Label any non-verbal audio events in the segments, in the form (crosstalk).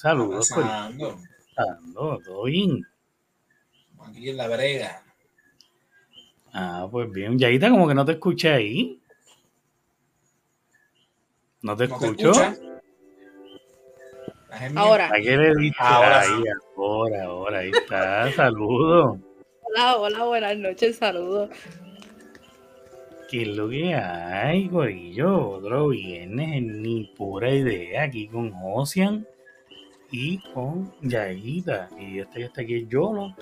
Saludos. Saludos, todo bien. Aquí en la brega. Ah, pues bien. Yaita, como que no te escuché ahí. ¿No te escucho? ahora. ahora, ahí, ahora, ahora, ahí está. (laughs) Saludos. Hola, hola, buenas noches, saludos. ¿Qué es lo que hay, Corillo? Otro viernes, ni pura idea, aquí con Ocean y con Yaguita. Y este que está aquí es Yolo.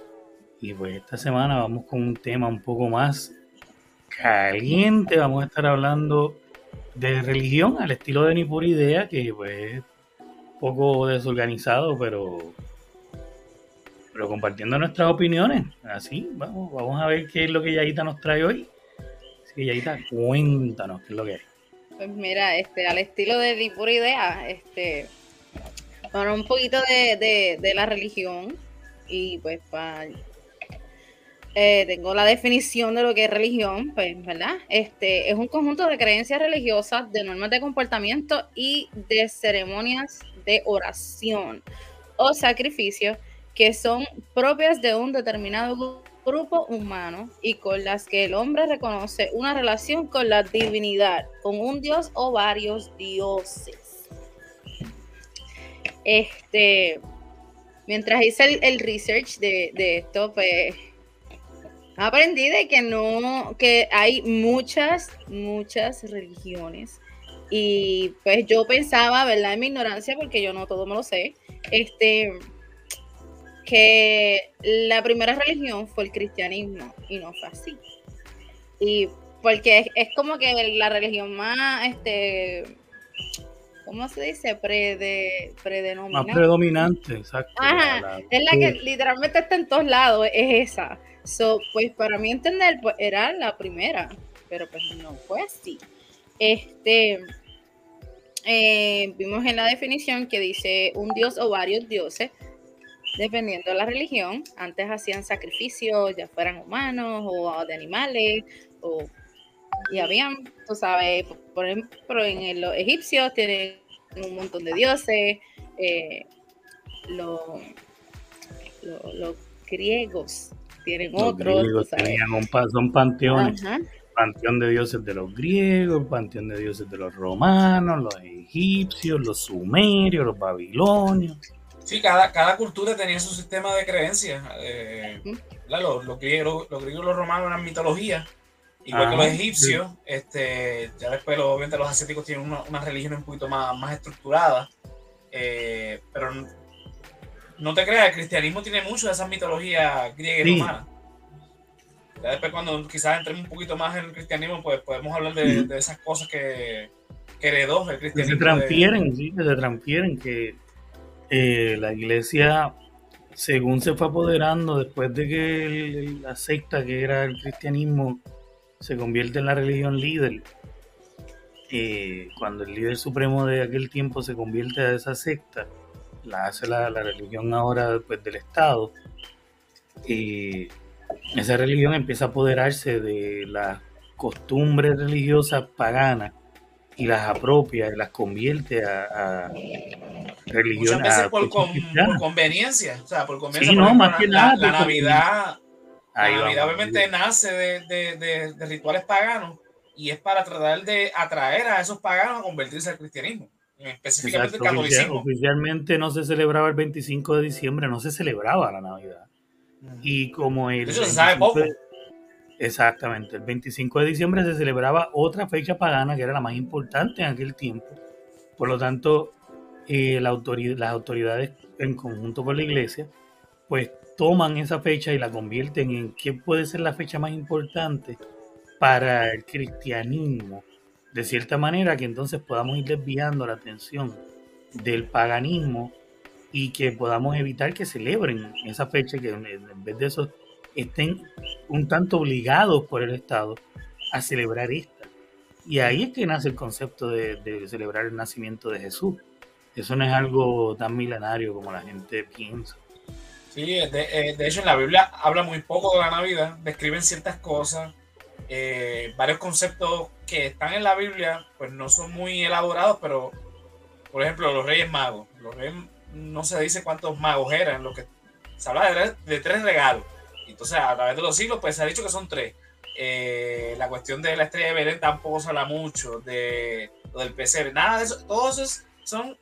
Y pues esta semana vamos con un tema un poco más caliente. Vamos a estar hablando de religión al estilo de Ni Pura Idea, que pues es un poco desorganizado, pero, pero compartiendo nuestras opiniones. Así, vamos, vamos a ver qué es lo que Yaguita nos trae hoy. Y Yaita, cuéntanos qué es lo que es. Pues mira, este, al estilo de Di Pura Idea, este, para un poquito de, la religión y pues para eh, tengo la definición de lo que es religión, pues, ¿verdad? Este es un conjunto de creencias religiosas, de normas de comportamiento y de ceremonias de oración o sacrificio que son propias de un determinado grupo humano y con las que el hombre reconoce una relación con la divinidad, con un dios o varios dioses. Este, mientras hice el, research de, esto, pues aprendí de que no, que hay muchas, muchas religiones. Y pues yo pensaba, ¿verdad? En mi ignorancia, porque yo no todo me lo sé. Este, que la primera religión fue el cristianismo y no fue así. Y porque es, como que la religión más, este, ¿cómo se dice? Prede, Más predominante, exacto. Ajá, es la que literalmente está en todos lados, es esa. So, pues para mí entender, pues era la primera, pero pues no fue así. Este, eh, vimos en la definición que dice un dios o varios dioses dependiendo de la religión, antes hacían sacrificios, ya fueran humanos o de animales, o, y habían, tú sabes, por ejemplo, en los egipcios tienen un montón de dioses, eh, los, griegos tienen otros. Griegos tenían un, son panteones. Panteón de dioses de los griegos, panteón de dioses de los romanos, los egipcios, los sumerios, los babilonios. Sí, cada, cada cultura tenía su sistema de creencias. Eh, los, griegos, los griegos y los romanos eran mitología, igual que los egipcios. Este, ya después, obviamente, los asiáticos tienen una, una religión un poquito más, más estructurada. Eh, pero no te creas, el cristianismo tiene mucho de esa mitología griega y romana. Ya después, cuando quizás entremos un poquito más en el cristianismo, pues podemos hablar de, de esas cosas que, que heredó el cristianismo. Que se transfieren, sí, que se transfieren, que eh, la iglesia, según se fue apoderando, después de que la secta que era el cristianismo se convierte en la religión líder, eh, cuando el líder supremo de aquel tiempo se convierte a esa secta, la hace la, religión ahora después del Estado, eh, esa religión empieza a apoderarse de las costumbres religiosas paganas y las apropia y las convierte a, a religión. Muchas veces por, conveniencia, o sea, por conveniencia. Sí, no, más que nada. La, la Navidad obviamente nace de, de, de, rituales paganos y es para tratar de atraer a esos paganos a convertirse al cristianismo. Específicamente el catolicismo. Oficialmente no se celebraba el 25 de diciembre, no se celebraba la Navidad. Y como el. Eso se sabe poco. Exactamente. El 25 de diciembre se celebraba otra fecha pagana que era la más importante en aquel tiempo. Por lo tanto, eh, la las autoridades en conjunto con la iglesia, pues toman esa fecha y la convierten en qué puede ser la fecha más importante para el cristianismo. De cierta manera que entonces podamos ir desviando la atención del paganismo y que podamos evitar que celebren esa fecha, que en vez de eso estén un tanto obligados por el Estado a celebrar esta. Y ahí es que nace el concepto de, celebrar el nacimiento de Jesús. Eso no es algo tan milenario como la gente piensa. Sí, de, eh, hecho en la Biblia habla muy poco de la Navidad, describen ciertas cosas, eh, varios conceptos que están en la Biblia, pues no son muy elaborados, pero por ejemplo, los Reyes Magos. Los Reyes no se dice cuántos magos eran, lo que se habla de, de tres regalos. Entonces, a través de los siglos, pues se ha dicho que son tres. Eh, la cuestión de la estrella de Belén tampoco se habla mucho, de lo del pesebre, nada de eso. Todos son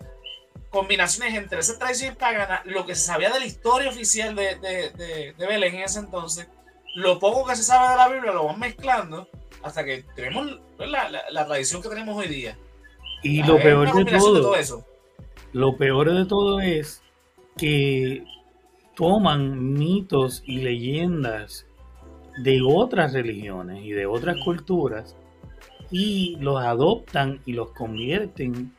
combinaciones entre esa tradición pagana, lo que se sabía de la historia oficial de, de, de, Belén en ese entonces, lo poco que se sabe de la Biblia lo van mezclando hasta que tenemos la, la, tradición que tenemos hoy día. Y lo peor de todo, eso. lo peor de todo es que toman mitos y leyendas de otras religiones y de otras culturas y los adoptan y los convierten.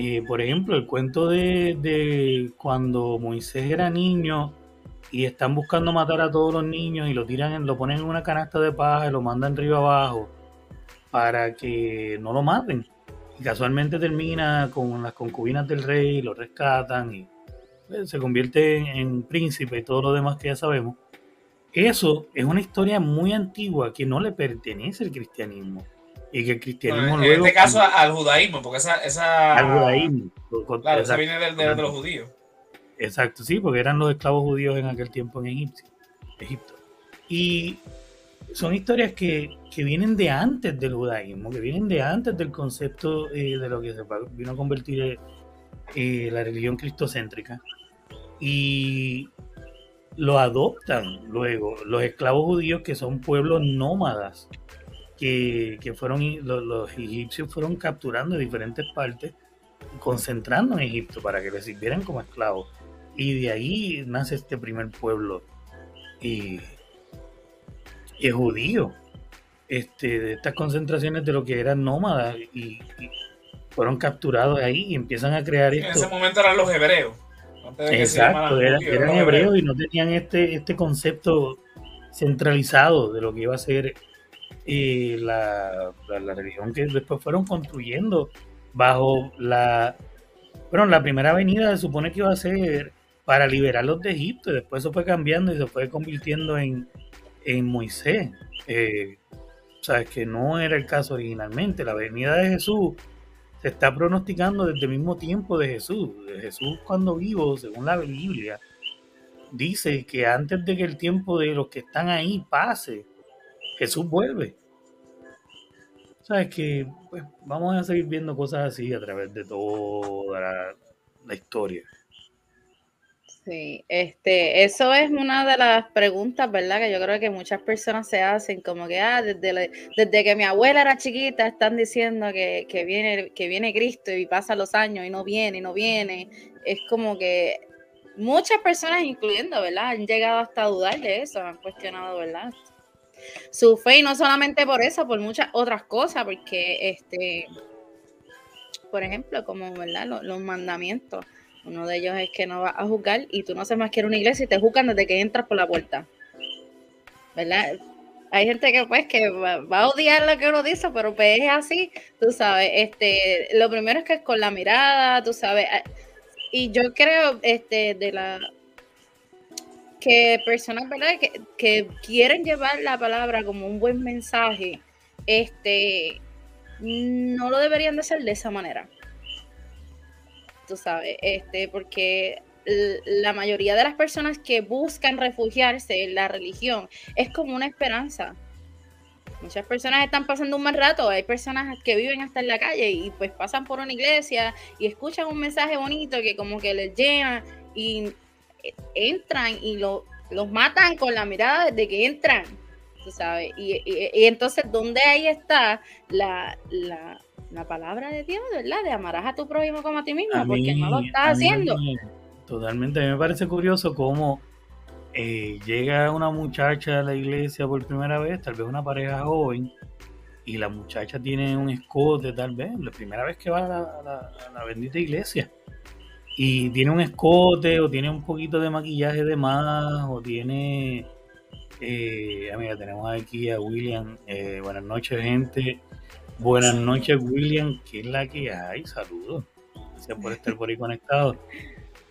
Eh, por ejemplo, el cuento de, cuando Moisés era niño y están buscando matar a todos los niños y lo tiran, lo ponen en una canasta de paja y lo mandan río abajo para que no lo maten. Y casualmente termina con las concubinas del rey, lo rescatan y pues, se convierte en príncipe y todo lo demás que ya sabemos. Eso es una historia muy antigua que no le pertenece al cristianismo. Y que el cristianismo En este caso al judaísmo, porque esa... esa al judaísmo. Claro, esa viene de, los judíos. Exacto, sí, porque eran los esclavos judíos en aquel tiempo en Egipto. Egipto. Y son historias que, que, vienen de antes del judaísmo, que vienen de antes del concepto eh, de lo que se vino a convertir eh, la religión cristocéntrica. Y lo adoptan luego los esclavos judíos que son pueblos nómadas que, fueron los, egipcios fueron capturando de diferentes partes concentrando en Egipto para que les sirvieran como esclavos. Y de ahí nace este primer pueblo y, es judío. Este, de estas concentraciones de lo que eran nómadas y, fueron capturados ahí y empiezan a crear esto. En ese momento eran los hebreos. Exacto, eran, hebreos y no tenían este, este concepto centralizado de lo que iba a ser eh, la, religión que después fueron construyendo bajo la... Bueno, la primera avenida se supone que iba a ser para liberarlos de Egipto y después eso fue cambiando y se fue convirtiendo en, en Moisés. Eh, o sea, es que no era el caso originalmente. La venida de Jesús se está pronosticando desde el mismo tiempo de Jesús. Jesús cuando vivo, según la Biblia, dice que antes de que el tiempo de los que están ahí pase, Jesús vuelve. Sabes que pues, vamos a seguir viendo cosas así a través de toda la historia. Sí, este, eso es una de las preguntas, ¿verdad? Que yo creo que muchas personas se hacen, como que, ah, desde, desde que mi abuela era chiquita están diciendo que, que, viene, que viene Cristo y pasan los años y no viene, no viene. Es como que muchas personas, incluyendo, ¿verdad? Han llegado hasta a dudar de eso, han cuestionado, ¿verdad? Su fe y no solamente por eso, por muchas otras cosas, porque, este, por ejemplo, como, ¿verdad? los mandamientos uno de ellos es que no vas a juzgar y tú no haces más que ir a una iglesia y te juzgan desde que entras por la puerta. ¿Verdad? Hay gente que pues que va, a odiar lo que uno dice, pero pues es así, tú sabes, este, lo primero es que es con la mirada, tú sabes, y yo creo, este, de la, que personas, ¿verdad? Que, que quieren llevar la palabra como un buen mensaje, este, no lo deberían de hacer de esa manera tú sabes, este, porque la mayoría de las personas que buscan refugiarse en la religión es como una esperanza. Muchas personas están pasando un mal rato, hay personas que viven hasta en la calle y pues pasan por una iglesia y escuchan un mensaje bonito que como que les llena y entran y lo, los matan con la mirada de que entran, tú sabes. Y, entonces, ¿dónde ahí está la, la la palabra de Dios, ¿verdad? De amarás a tu prójimo como a ti mismo, porque no lo estás haciendo. totalmente, a mí me parece curioso cómo eh, llega una muchacha a la iglesia por primera vez, tal vez una pareja joven, y la muchacha tiene un escote, tal vez, la primera vez que va a la, bendita iglesia. Y tiene un escote, o tiene un poquito de maquillaje de más, o tiene. Eh, amiga, tenemos aquí a William. Eh, buenas noches, gente. Buenas noches, William. ¿Qué es la que hay? Saludos. Gracias por estar por ahí conectado.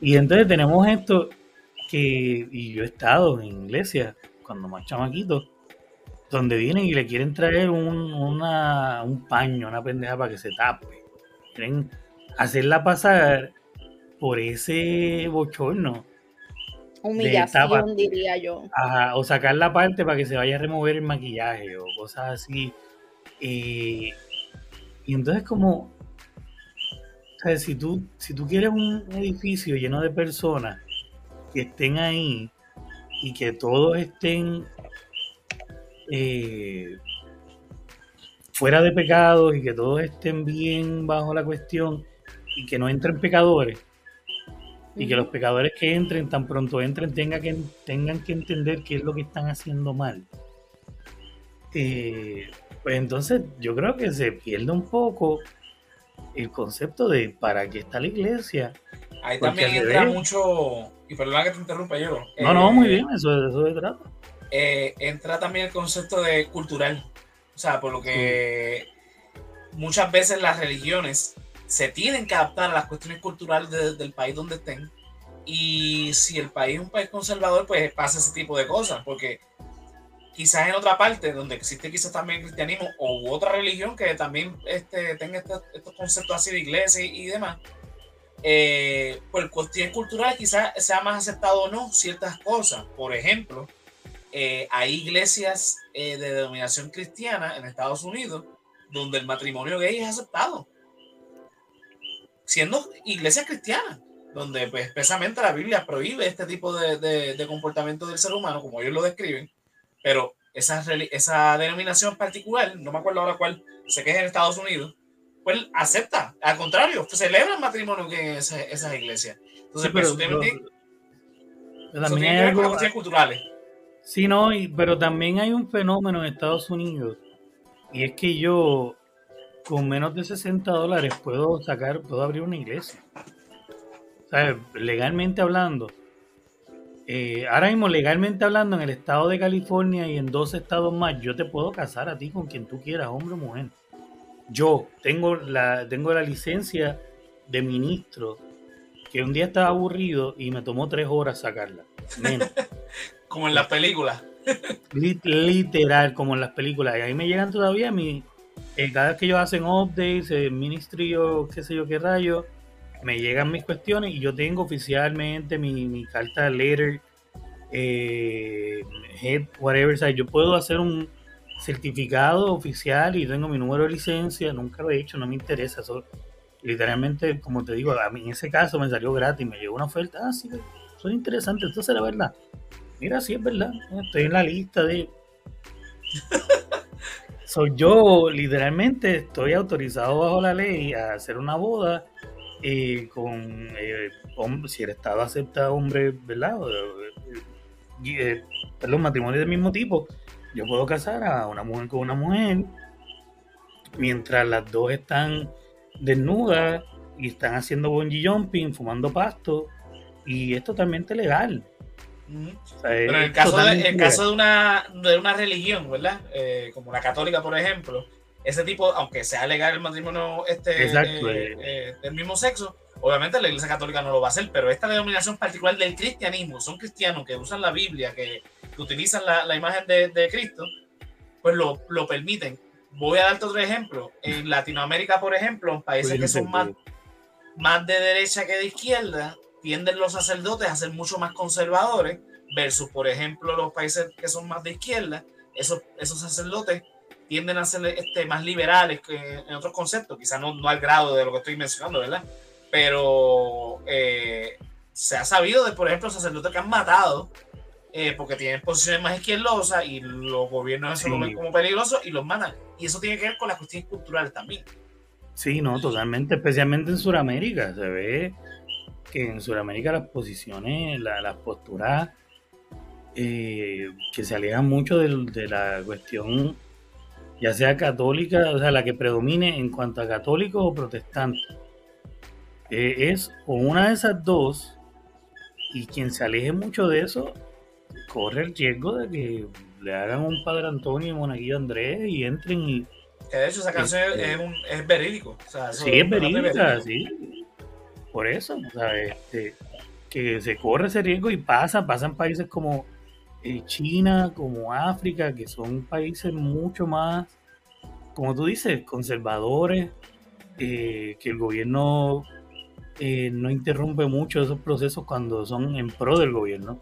Y entonces tenemos esto que, y yo he estado en iglesia cuando más chamaquito, donde vienen y le quieren traer un, una, un paño, una pendeja para que se tape. Quieren hacerla pasar por ese bochorno. Humillación, diría yo. Ajá, o sacar la parte para que se vaya a remover el maquillaje o cosas así. y entonces como, o si tú, si tú quieres un edificio lleno de personas que estén ahí y que todos estén eh, fuera de pecados y que todos estén bien bajo la cuestión y que no entren pecadores y que los pecadores que entren tan pronto entren tengan que, tengan que entender qué es lo que están haciendo mal. Eh, pues entonces yo creo que se pierde un poco el concepto de para qué está la iglesia. Ahí también entra mucho, y perdona que te interrumpa yo. No, no, muy eh, bien, eso, eso se trata. Eh, entra también el concepto de cultural. O sea, por lo que muchas veces las religiones se tienen que adaptar a las cuestiones culturales del país donde estén. Y si el país es un país conservador, pues pasa ese tipo de cosas. Porque quizás en otra parte donde existe quizás también cristianismo o otra religión que también este, tenga estos, conceptos así de iglesia y, demás, eh, por cuestiones culturales quizás sea más aceptado o no ciertas cosas. Por ejemplo, eh, hay iglesias eh, de denominación cristiana en Estados Unidos donde el matrimonio gay es aceptado, siendo iglesias cristianas, donde pues, expresamente la Biblia prohíbe este tipo de, de, comportamiento del ser humano, como ellos lo describen, pero esa, esa denominación particular, no me acuerdo ahora cuál, sé que es en Estados Unidos, pues acepta, al contrario, celebra el matrimonio que en esas, iglesias. Entonces, pero, pero, también hay culturales. Sí, no, pero también hay un fenómeno en Estados Unidos y es que yo con menos de 60 dólares puedo sacar, puedo abrir una iglesia. ¿Sabes? Legalmente hablando. Eh, ahora mismo, legalmente hablando, en el estado de California y en dos estados más, yo te puedo casar a ti con quien tú quieras, hombre o mujer. Yo tengo la, tengo la licencia de ministro que un día estaba aburrido y me tomó tres horas sacarla. Menos. (laughs) Como en las películas. Literal, como en las películas. Y ahí me llegan todavía mi. Eh, cada vez que ellos hacen updates, eh, ministry o qué sé yo qué rayo, me llegan mis cuestiones y yo tengo oficialmente mi, mi carta letter, eh, head, whatever. O yo puedo hacer un certificado oficial y tengo mi número de licencia. Nunca lo he hecho, no me interesa. Eso, literalmente, como te digo, a mí en ese caso me salió gratis, me llegó una oferta. Ah, sí, son interesantes, esto será verdad mira, sí es verdad, estoy en la lista de... (laughs) Soy yo, literalmente, estoy autorizado bajo la ley a hacer una boda eh, con, eh, si el Estado acepta hombre, ¿verdad? Eh, los matrimonios del mismo tipo. Yo puedo casar a una mujer con una mujer mientras las dos están desnudas y están haciendo bungee jumping, fumando pasto, y es totalmente legal. Pero en el caso, de, caso de, una, de una religión, ¿verdad? Eh, como la católica, por ejemplo, ese tipo, aunque sea legal el matrimonio este, eh, eh, del mismo sexo, obviamente la iglesia católica no lo va a hacer, pero esta denominación particular del cristianismo, son cristianos que usan la Biblia, que, utilizan la, la imagen de, de, Cristo, pues lo, lo, permiten. Voy a darte otro ejemplo. En Latinoamérica, por ejemplo, países que son más, más de derecha que de izquierda, tienden los sacerdotes a ser mucho más conservadores versus, por ejemplo, los países que son más de izquierda, esos, esos sacerdotes tienden a ser este, más liberales que en otros conceptos, quizás no, no al grado de lo que estoy mencionando, ¿verdad? Pero eh, se ha sabido de, por ejemplo, sacerdotes que han matado eh, porque tienen posiciones más izquierdosas y los gobiernos eso lo ven como peligroso y los matan. Y eso tiene que ver con las cuestiones culturales también. Sí, no, totalmente, especialmente en Sudamérica. Se ve que en Sudamérica las posiciones, las posturas eh, que se alejan mucho de, la cuestión, ya sea católica, o sea, la que predomine en cuanto a católico o protestante, eh, es o una de esas dos, y quien se aleje mucho de eso, corre el riesgo de que le hagan un Padre Antonio y Monaguillo Andrés y entren y... Que de hecho esa canción es, un, es verídico. sí, es verídica, sí por eso, este, que se corre ese riesgo y pasa, pasan países como eh, China, como África, que son países mucho más, como tú dices, conservadores, eh, que el gobierno eh, no interrumpe mucho esos procesos cuando son en pro del gobierno.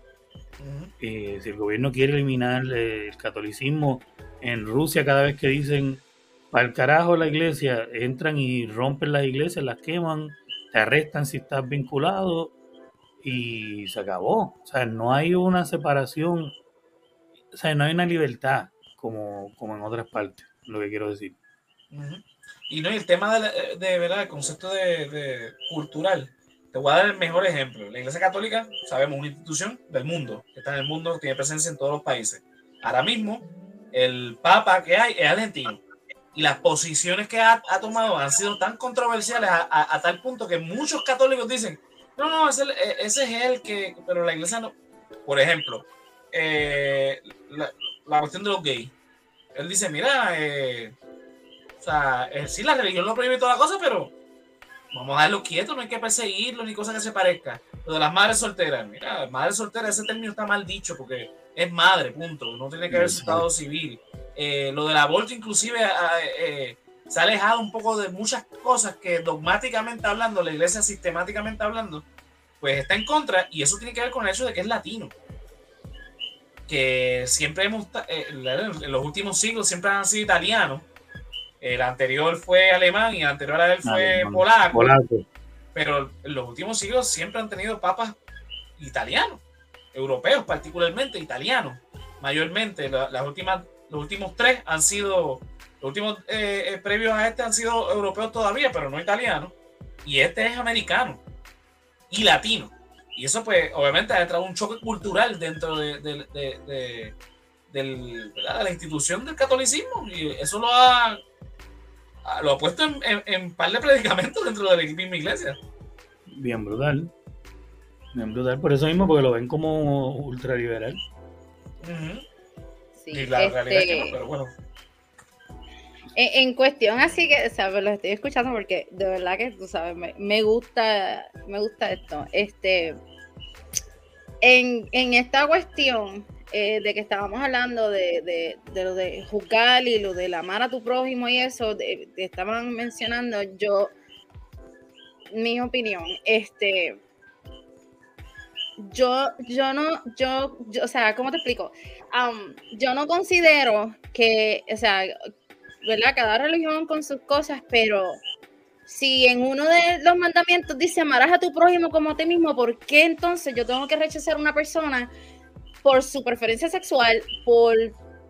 si el gobierno quiere eliminar el catolicismo en Rusia, cada vez que dicen para el carajo la iglesia, entran y rompen las iglesias, las queman, te arrestan si estás vinculado y se acabó. O sea, no hay una separación, o sea, no hay una libertad como, como en otras partes, lo que quiero decir. Y no, el tema de, de verdad, el concepto de, cultural, te voy a dar el mejor ejemplo. La Iglesia Católica, sabemos, una institución del mundo, que está en el mundo, tiene presencia en todos los países. Ahora mismo, el Papa que hay es argentino y las posiciones que ha, tomado han sido tan controversiales a, tal punto que muchos católicos dicen, no, no, ese, es el que, pero la iglesia no. Por ejemplo, eh, la, cuestión de los gays. Él dice, mira, eh, o sea, eh, sí, la religión lo prohíbe toda la cosa, pero vamos a dejarlo quieto, no hay que perseguirlo ni cosa que se parezca. Lo de las madres solteras, mira, madre soltera, ese término está mal dicho porque es madre, punto, no tiene que haber estado civil. Eh, lo del aborto inclusive eh, se ha alejado un poco de muchas cosas que dogmáticamente hablando, la iglesia sistemáticamente hablando, pues está en contra y eso tiene que ver con el hecho de que es latino. Que siempre hemos, eh, en los últimos siglos siempre han sido italianos. El anterior fue alemán y el anterior a él fue polaco, Pero en los últimos siglos siempre han tenido papas italianos, europeos particularmente, italianos, mayormente. las últimas los últimos tres han sido, los últimos eh, eh, previos a este han sido europeos todavía, pero no italianos. Y este es americano y latino. Y eso, pues, obviamente ha traído un choque cultural dentro de, de, la institución del catolicismo. Y eso lo ha, lo ha puesto en, en, par de predicamentos dentro de la misma iglesia. Bien brutal. Bien brutal. Por eso mismo, porque lo ven como ultraliberal. Y la realidad es que no, este, pero bueno. En, cuestión así que, o sea, lo estoy escuchando porque de verdad que tú sabes, me, gusta, me gusta esto. Este, en, esta cuestión eh, de que estábamos hablando de, lo de juzgar y lo de amar a tu prójimo y eso, estaban mencionando yo, mi opinión, este, yo, yo no, yo, o sea, ¿cómo te explico? Yo no considero que, o sea, ¿verdad? Cada religión con sus cosas, pero si en uno de los mandamientos dice amarás a tu prójimo como a ti mismo, ¿por qué entonces yo tengo que rechazar a una persona por su preferencia sexual, por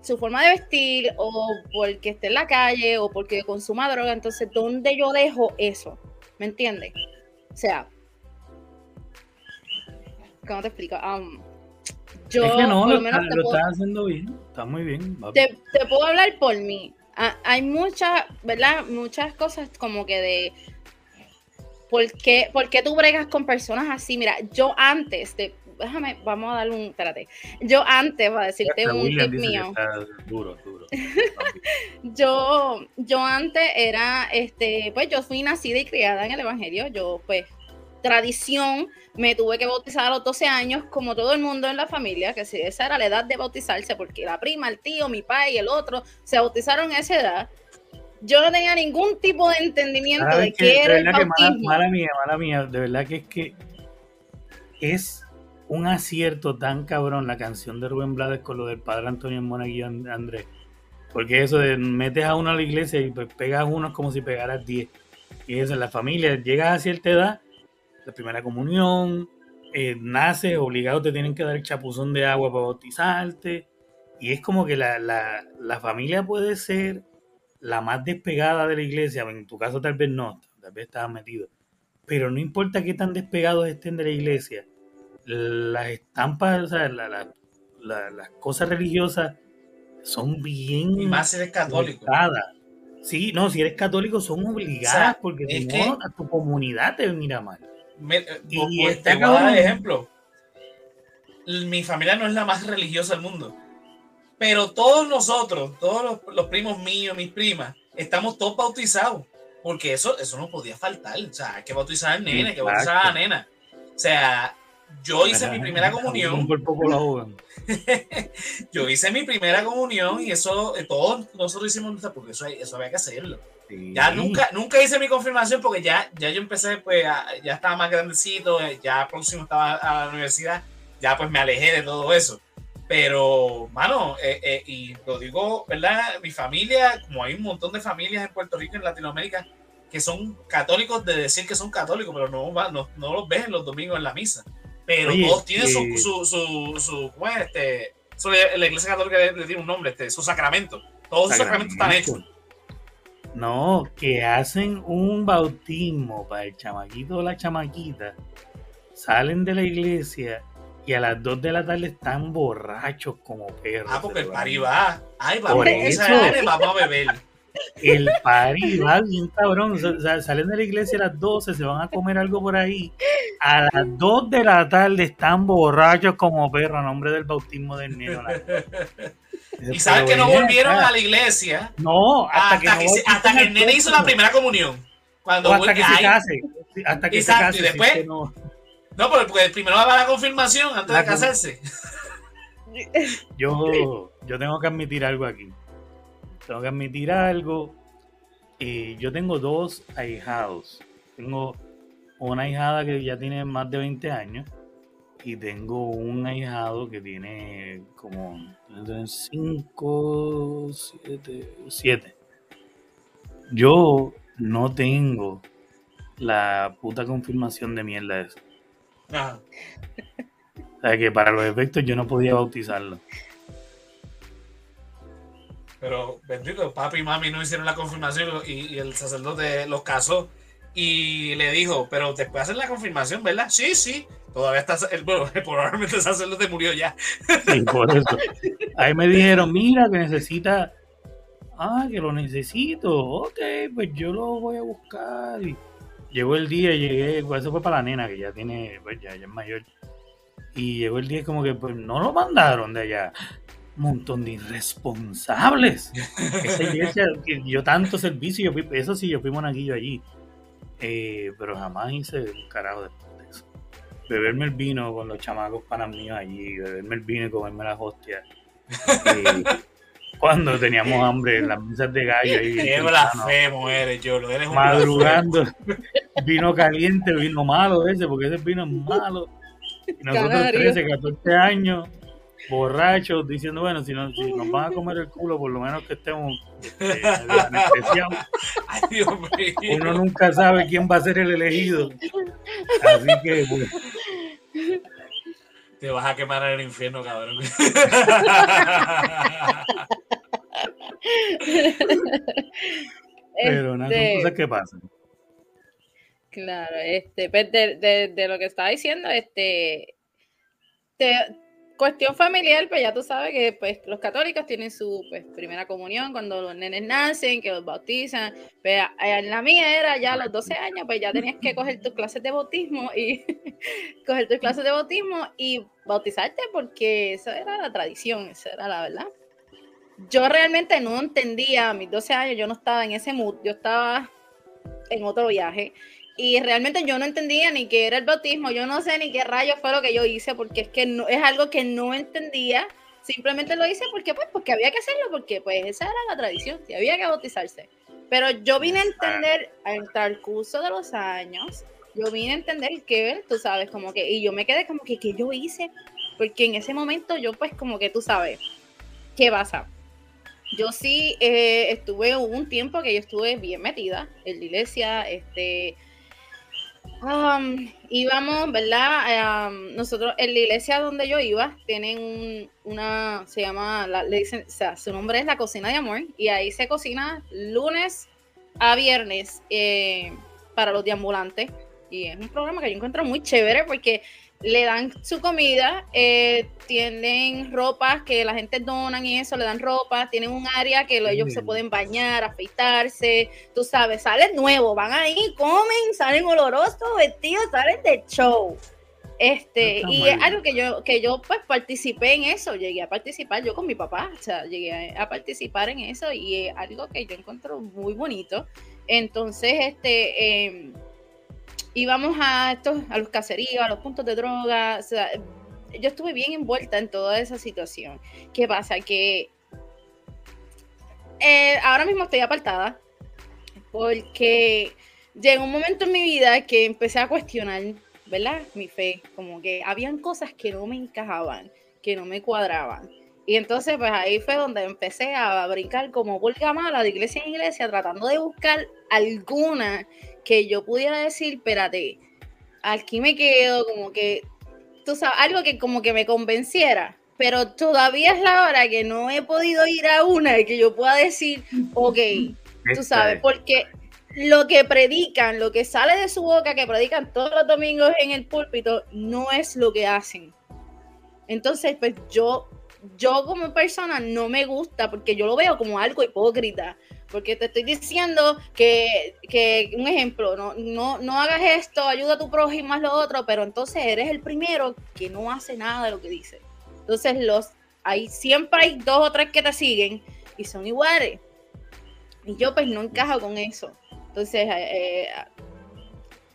su forma de vestir o porque esté en la calle o porque consuma droga? Entonces, ¿dónde yo dejo eso? ¿Me entiendes? O sea, ¿cómo te explico? Yo, es que no, lo, estás haciendo bien, está muy bien. Te, puedo hablar por mí. hay muchas, ¿verdad? Muchas cosas como que de. ¿por qué, ¿Por qué tú bregas con personas así? Mira, yo antes de. Déjame, vamos a darle un. Espérate. Yo antes, voy a decirte un tip mío. Duro, duro. (laughs) yo, yo antes era, este, pues yo fui nacida y criada en el Evangelio. Yo, pues, tradición, me tuve que bautizar a los 12 años, como todo el mundo en la familia, que esa era la edad de bautizarse, porque la prima, el tío, mi padre y el otro se bautizaron a esa edad. Yo no tenía ningún tipo de entendimiento de qué era el bautismo. Mala, mía, mala mía, de verdad que es que es un acierto tan cabrón la canción de Rubén Blades con lo del padre Antonio Monaguillo Andrés. Porque eso de metes a uno a la iglesia y pues pegas a uno como si pegaras 10. Y eso en la familia, llegas a cierta edad la primera comunión, eh, nace obligado, te tienen que dar el chapuzón de agua para bautizarte. Y es como que la, la, familia puede ser la más despegada de la iglesia, en tu caso tal vez no, tal vez estabas metido, pero no importa qué tan despegados estén de la iglesia, las estampas, o sea, las cosas religiosas son bien... Y más si eres católico. Sí, no, si eres católico son obligadas porque si no, a tu comunidad te mira mal. Eh, y pues, te voy a ejemplo. Mi familia no es la más religiosa del mundo. Pero todos nosotros, todos los, primos míos, mis primas, estamos todos bautizados. Porque eso, eso no podía faltar. O sea, hay que bautizar al nene, hay que bautizar a la nena. O sea, yo hice mi primera comunión. (laughs) yo hice mi primera comunión y eso, todos nosotros hicimos porque eso, eso había que hacerlo. Ya nunca, nunca hice mi confirmación porque ya, ya yo empecé, pues, ya estaba más grandecito, ya próximo estaba a la universidad, ya pues me alejé de todo eso. Pero, mano, eh, eh, y lo digo, ¿verdad? Mi familia, como hay un montón de familias en Puerto Rico, en Latinoamérica, que son católicos de decir que son católicos, pero no, no, no los ven los domingos en la misa. Pero todos tienen su, su, su, su, ¿cómo este? la iglesia católica le, tiene un nombre, este, su sacramento. Todos sus sacramentos están hechos. No, que hacen un bautismo para el chamaquito o la chamaquita, salen de la iglesia y a las 2 de la tarde están borrachos como perros. Ah, porque el pari va. Ay, vamos, vamos a beber. El pari va bien cabrón. O sea, salen de la iglesia a las 12, se van a comer algo por ahí. A las 2 de la tarde están borrachos como perros a nombre del bautismo del niño. Y saben que no volvieron a la iglesia. No, hasta, que, hasta que el nene hizo la primera comunión. Cuando hasta que se case. Hasta que se case. Y después, no. no, porque primero va a la confirmación antes de casarse. (laughs) Yo, yo tengo que admitir algo aquí. Tengo que admitir algo. y yo tengo dos ahijados. Tengo una ahijada que ya tiene más de 20 años y tengo un ahijado que tiene como 5, 7, 7. Yo no tengo la puta confirmación de mierda esa. Ah. O sea que para los efectos yo no podía bautizarlo. Pero bendito, papi y mami no hicieron la confirmación y el sacerdote los casó y le dijo, pero después hacer la confirmación, ¿verdad? Sí, sí. Todavía está, bueno, (laughs) probablemente sacerdote murió ya. Sí, por eso. Ahí me dijeron, mira, que necesita, ah, que lo necesito, ok, pues yo lo voy a buscar. Y llegó el día, llegué, pues eso fue para la nena, que ya tiene, pues ya, es mayor. Y llegó el día como que, pues no lo mandaron de allá. Montón de irresponsables. Esa iglesia, que yo tanto servicio, yo eso sí, yo fui monaguillo allí eh, pero jamás hice un carajo después. Beberme el vino con los chamacos panas míos allí, beberme el vino y comerme las hostias. Eh, cuando teníamos hambre en las mesas de gallo. Ahí, Qué blasfemo eres, yo, lo eres Madrugando, vino caliente, vino malo ese, porque ese vino es malo. Y nosotros 13, 14 años, borrachos, diciendo, bueno, si, no, si nos van a comer el culo, por lo menos que estemos (laughs) este, Uno nunca sabe quién va a ser el elegido. Así que, pues, Te vas a quemar en el infierno, cabrón. Pero nada, son este, cosas que pasan. Claro, este, pues de, de, de, lo que estaba diciendo, este, te, Cuestión familiar, pues ya tú sabes que pues, los católicos tienen su pues, primera comunión cuando los nenes nacen, que los bautizan. Pues, en la mía era ya a los 12 años, pues ya tenías que coger tus clases de bautismo y (laughs) coger tus clases de bautismo y bautizarte porque esa era la tradición, esa era la verdad. Yo realmente no entendía, a mis 12 años yo no estaba en ese mood, yo estaba en otro viaje y realmente yo no entendía ni qué era el bautismo, yo no sé ni qué rayos fue lo que yo hice, porque es que no, es algo que no entendía, simplemente lo hice porque pues porque había que hacerlo, porque pues esa era la tradición, y había que bautizarse. Pero yo vine a entender el curso de los años, yo vine a entender que, tú sabes, como que, y yo me quedé como que, ¿qué yo hice? Porque en ese momento yo pues como que tú sabes, ¿qué pasa? Yo sí eh, estuve un tiempo que yo estuve bien metida en la iglesia, este, Um, íbamos, ¿verdad? nosotros en la iglesia donde yo iba tienen una, se llama, le dicen, o sea, su nombre es la cocina de amor y ahí se cocina lunes a viernes eh, para los deambulantes y es un programa que yo encuentro muy chévere porque le dan su comida, eh, tienen ropas que la gente donan y eso, le dan ropa, tienen un área que ellos se pueden bañar, afeitarse, tú sabes, salen nuevos, van ahí, comen, salen olorosos, vestidos, salen de show. Este, y es algo que yo, que yo pues participé en eso, llegué a participar yo con mi papá, o sea, llegué a, participar en eso y es algo que yo encuentro muy bonito. Entonces, este, eh, íbamos a estos, a los caseríos, a los puntos de droga. yo estuve bien envuelta en toda esa situación. ¿Qué pasa? Que eh, ahora mismo estoy apartada. porque llegó un momento en mi vida que empecé a cuestionar, ¿verdad? Mi fe, como que habían cosas que no me encajaban, que no me cuadraban. Y entonces, pues ahí fue donde empecé a brincar como pulga mala de iglesia en iglesia, tratando de buscar alguna que yo pudiera decir, espérate, aquí me quedo, como que, tú sabes, algo que como que me convenciera. Pero todavía es la hora que no he podido ir a una y que yo pueda decir, ok, tú sabes, porque lo que predican, lo que sale de su boca, que predican todos los domingos en el púlpito, no es lo que hacen. Entonces, pues yo, yo como persona no me gusta porque yo lo veo como algo hipócrita. Porque te estoy diciendo que, que un ejemplo, no, no, no hagas esto, ayuda a tu prójimo, más lo otro, pero entonces eres el primero que no hace nada de lo que dice. Entonces, los, hay, siempre hay dos o tres que te siguen y son iguales. Y yo pues no encajo con eso. Entonces, eh,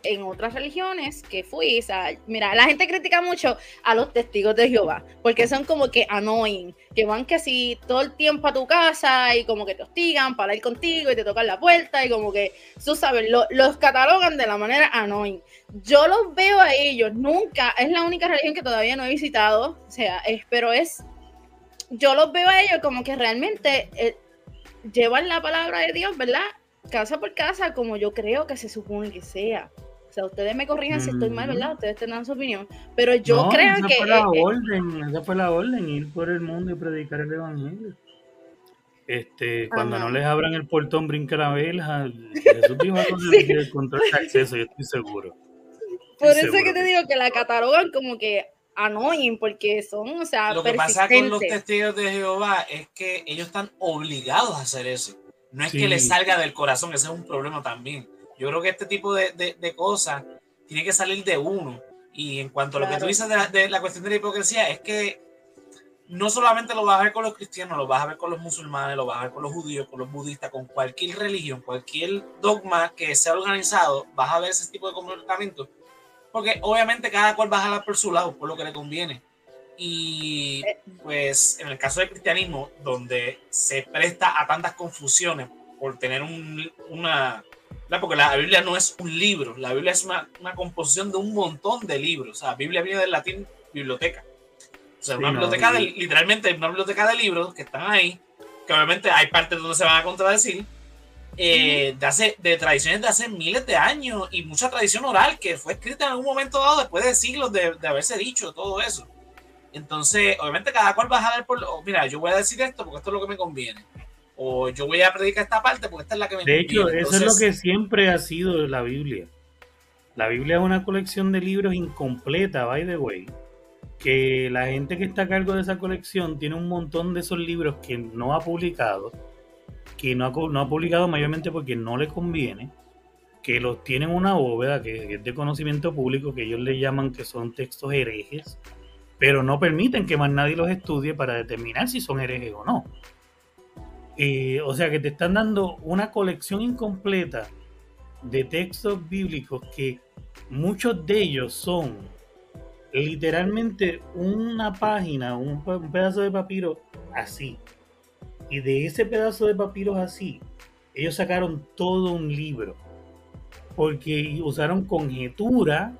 en otras religiones que fui, o sea, mira, la gente critica mucho a los testigos de Jehová, porque son como que annoying, que van así todo el tiempo a tu casa y como que te hostigan para ir contigo y te tocan la puerta y como que, tú sabes, los catalogan de la manera annoying. Yo los veo a ellos, nunca, es la única religión que todavía no he visitado, o sea, es, pero es, yo los veo a ellos como que realmente eh, llevan la palabra de Dios, ¿verdad? casa por casa como yo creo que se supone que sea. O sea, ustedes me corrijan si estoy mal, ¿verdad? Ustedes tendrán su opinión. Pero yo creo esa que. Fue la orden, esa fue la orden, ir por el mundo y predicar el evangelio. Este, cuando no les abran el portón, brinca la vela. Jesús dijo algo de (laughs) el control de acceso, yo estoy seguro. por eso es que te digo que la catalogan como que annoying, porque son, o sea, Lo que pasa con los testigos de Jehová es que ellos están obligados a hacer eso. No es que les salga del corazón, ese es un problema también. Yo creo que este tipo de, de, cosas tiene que salir de uno. Y en cuanto a lo que tú dices de la, cuestión de la hipocresía, es que no solamente lo vas a ver con los cristianos, lo vas a ver con los musulmanes, lo vas a ver con los judíos, con los budistas, con cualquier religión, cualquier dogma que sea organizado, vas a ver ese tipo de comportamiento. Porque obviamente cada cual va a jalar por su lado, por lo que le conviene. Y pues en el caso del cristianismo, donde se presta a tantas confusiones por tener un, una... Porque la Biblia no es un libro, la Biblia es una, una composición de un montón de libros. O sea, Biblia viene del latín biblioteca. O sea, una biblioteca, de, literalmente una biblioteca de libros que están ahí, que obviamente hay partes donde se van a contradecir, eh, de, hace, de tradiciones de hace miles de años y mucha tradición oral que fue escrita en algún momento dado después de siglos de, de haberse dicho todo eso. Entonces, obviamente cada cual va a jalar por, mira, yo voy a decir esto porque esto es lo que me conviene. O yo voy a predicar esta parte porque esta es la que me. De hecho, eso es lo que siempre ha sido la Biblia. La Biblia es una colección de libros incompleta, by the way. Que la gente que está a cargo de esa colección tiene un montón de esos libros que no ha publicado, que no ha, no ha publicado mayormente porque no le conviene, que los tienen una bóveda que es de conocimiento público, que ellos le llaman que son textos herejes pero no permiten que más nadie los estudie para determinar si son herejes o no. Eh, o sea que te están dando una colección incompleta de textos bíblicos que muchos de ellos son literalmente una página, un, pedazo de papiro así. Y de ese pedazo de papiro así, ellos sacaron todo un libro. Porque usaron conjetura,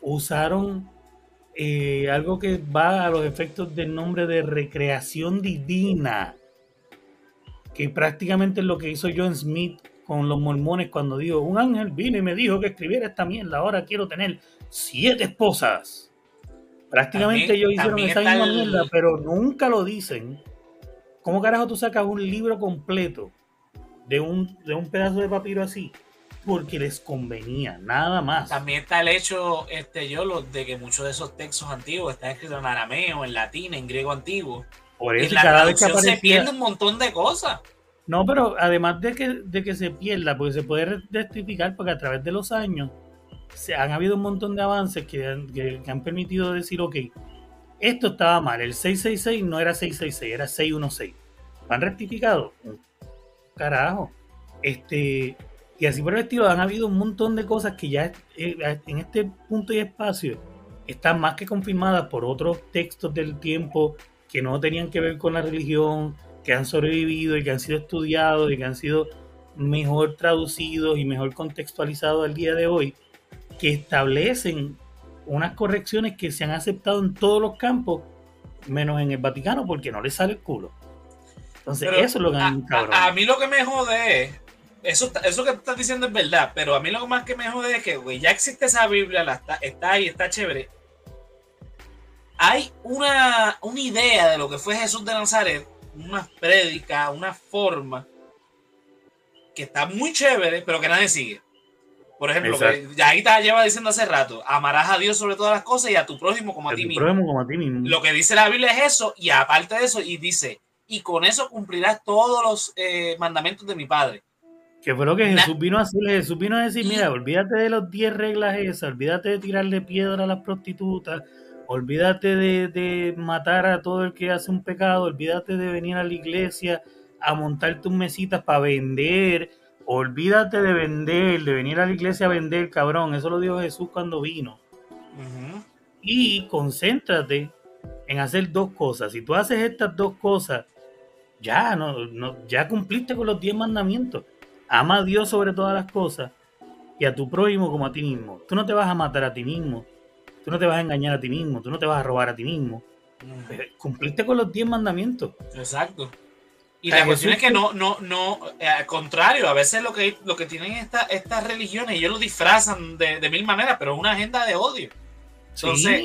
usaron eh, algo que va a los efectos del nombre de recreación divina, que prácticamente es lo que hizo John Smith con los mormones cuando dijo, un ángel vino y me dijo que escribiera esta mierda, ahora quiero tener siete esposas. Prácticamente ellos hicieron esa misma mierda, pero nunca lo dicen. ¿Cómo carajo tú sacas un libro completo de un, de un pedazo de papiro así? porque les convenía, nada más. También está el hecho, este, yo, de que muchos de esos textos antiguos están escritos en arameo, en latín, en griego antiguo. Por eso, cada vez que se pierde un montón de cosas. No, pero además de que, de que se pierda, porque se puede rectificar, porque a través de los años se han habido un montón de avances que han, que, han permitido decir, ok, esto estaba mal, el 666 no era 666, era 616. ¿Han rectificado? Carajo. Este, y así por el estilo, han habido un montón de cosas que ya eh, en este punto y espacio están más que confirmadas por otros textos del tiempo que no tenían que ver con la religión, que han sobrevivido y que han sido estudiados y que han sido mejor traducidos y mejor contextualizados al día de hoy, que establecen unas correcciones que se han aceptado en todos los campos, menos en el Vaticano, porque no le sale el culo. Entonces, eso es lo que a, a, a, mí lo que me jode es, eso, eso que estás diciendo es verdad, pero a mí lo más que me jode es que, güey, ya existe esa Biblia, la está, está ahí, está chévere. Hay una, una idea de lo que fue Jesús de Nazaret, una prédica, una forma que está muy chévere, pero que nadie sigue. Por ejemplo, ya ahí te lleva diciendo hace rato, amarás a Dios sobre todas las cosas y a tu prójimo como a, ti, mismo. como a ti mismo. Lo que dice la Biblia es eso, y aparte de eso, y dice, y con eso cumplirás todos los eh, mandamientos de mi Padre. Que fue lo que Jesús vino a decir. Jesús vino a decir, mira, olvídate de los 10 reglas esas, olvídate de tirarle piedra a las prostitutas, olvídate de, de, matar a todo el que hace un pecado, olvídate de venir a la iglesia a montar tus mesitas para vender, olvídate de vender, de venir a la iglesia a vender, cabrón. Eso lo dijo Jesús cuando vino. Y concéntrate en hacer dos cosas. Si tú haces estas dos cosas, ya, no, no, ya cumpliste con los diez mandamientos. Ama a Dios sobre todas las cosas y a tu prójimo como a ti mismo. Tú no te vas a matar a ti mismo. Tú no te vas a engañar a ti mismo. Tú no te vas a robar a ti mismo. Eh, cumpliste con los diez mandamientos. Exacto. Y la cuestión es que no, no, no, eh, al contrario, a veces lo que, lo que tienen esta, estas religiones, ellos lo disfrazan de, de, mil maneras, pero es una agenda de odio. Entonces,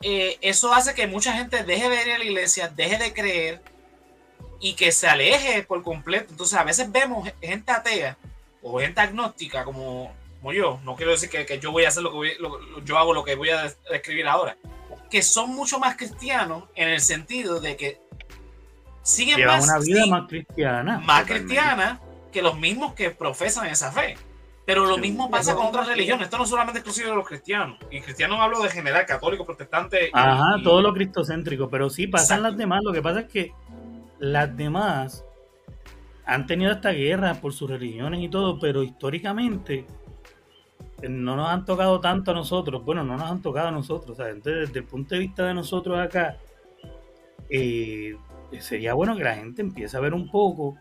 eh, eso hace que mucha gente deje de ir a la iglesia, deje de creer y que se aleje por completo. Entonces, a veces vemos gente atea o gente agnóstica como, como yo, no quiero decir que, que, yo voy a hacer lo que voy, lo, yo hago lo que voy a describir ahora, que son mucho más cristianos en el sentido de que siguen Llevan más, una vida sí, más cristiana. Más cristiana que los mismos que profesan esa fe. Pero lo mismo pasa con otras religiones. Esto no es solamente exclusivo de los cristianos. Y cristianos hablo de general, católico, protestante. Ajá, y, todo lo cristocéntrico. Pero sí, pasan Exacto. las demás. Lo que pasa es que las demás han tenido esta guerra por sus religiones y todo, pero históricamente no nos han tocado tanto a nosotros. Bueno, no nos han tocado a nosotros. Entonces, desde el punto de vista de nosotros acá, eh, sería bueno que la gente empiece a ver un poco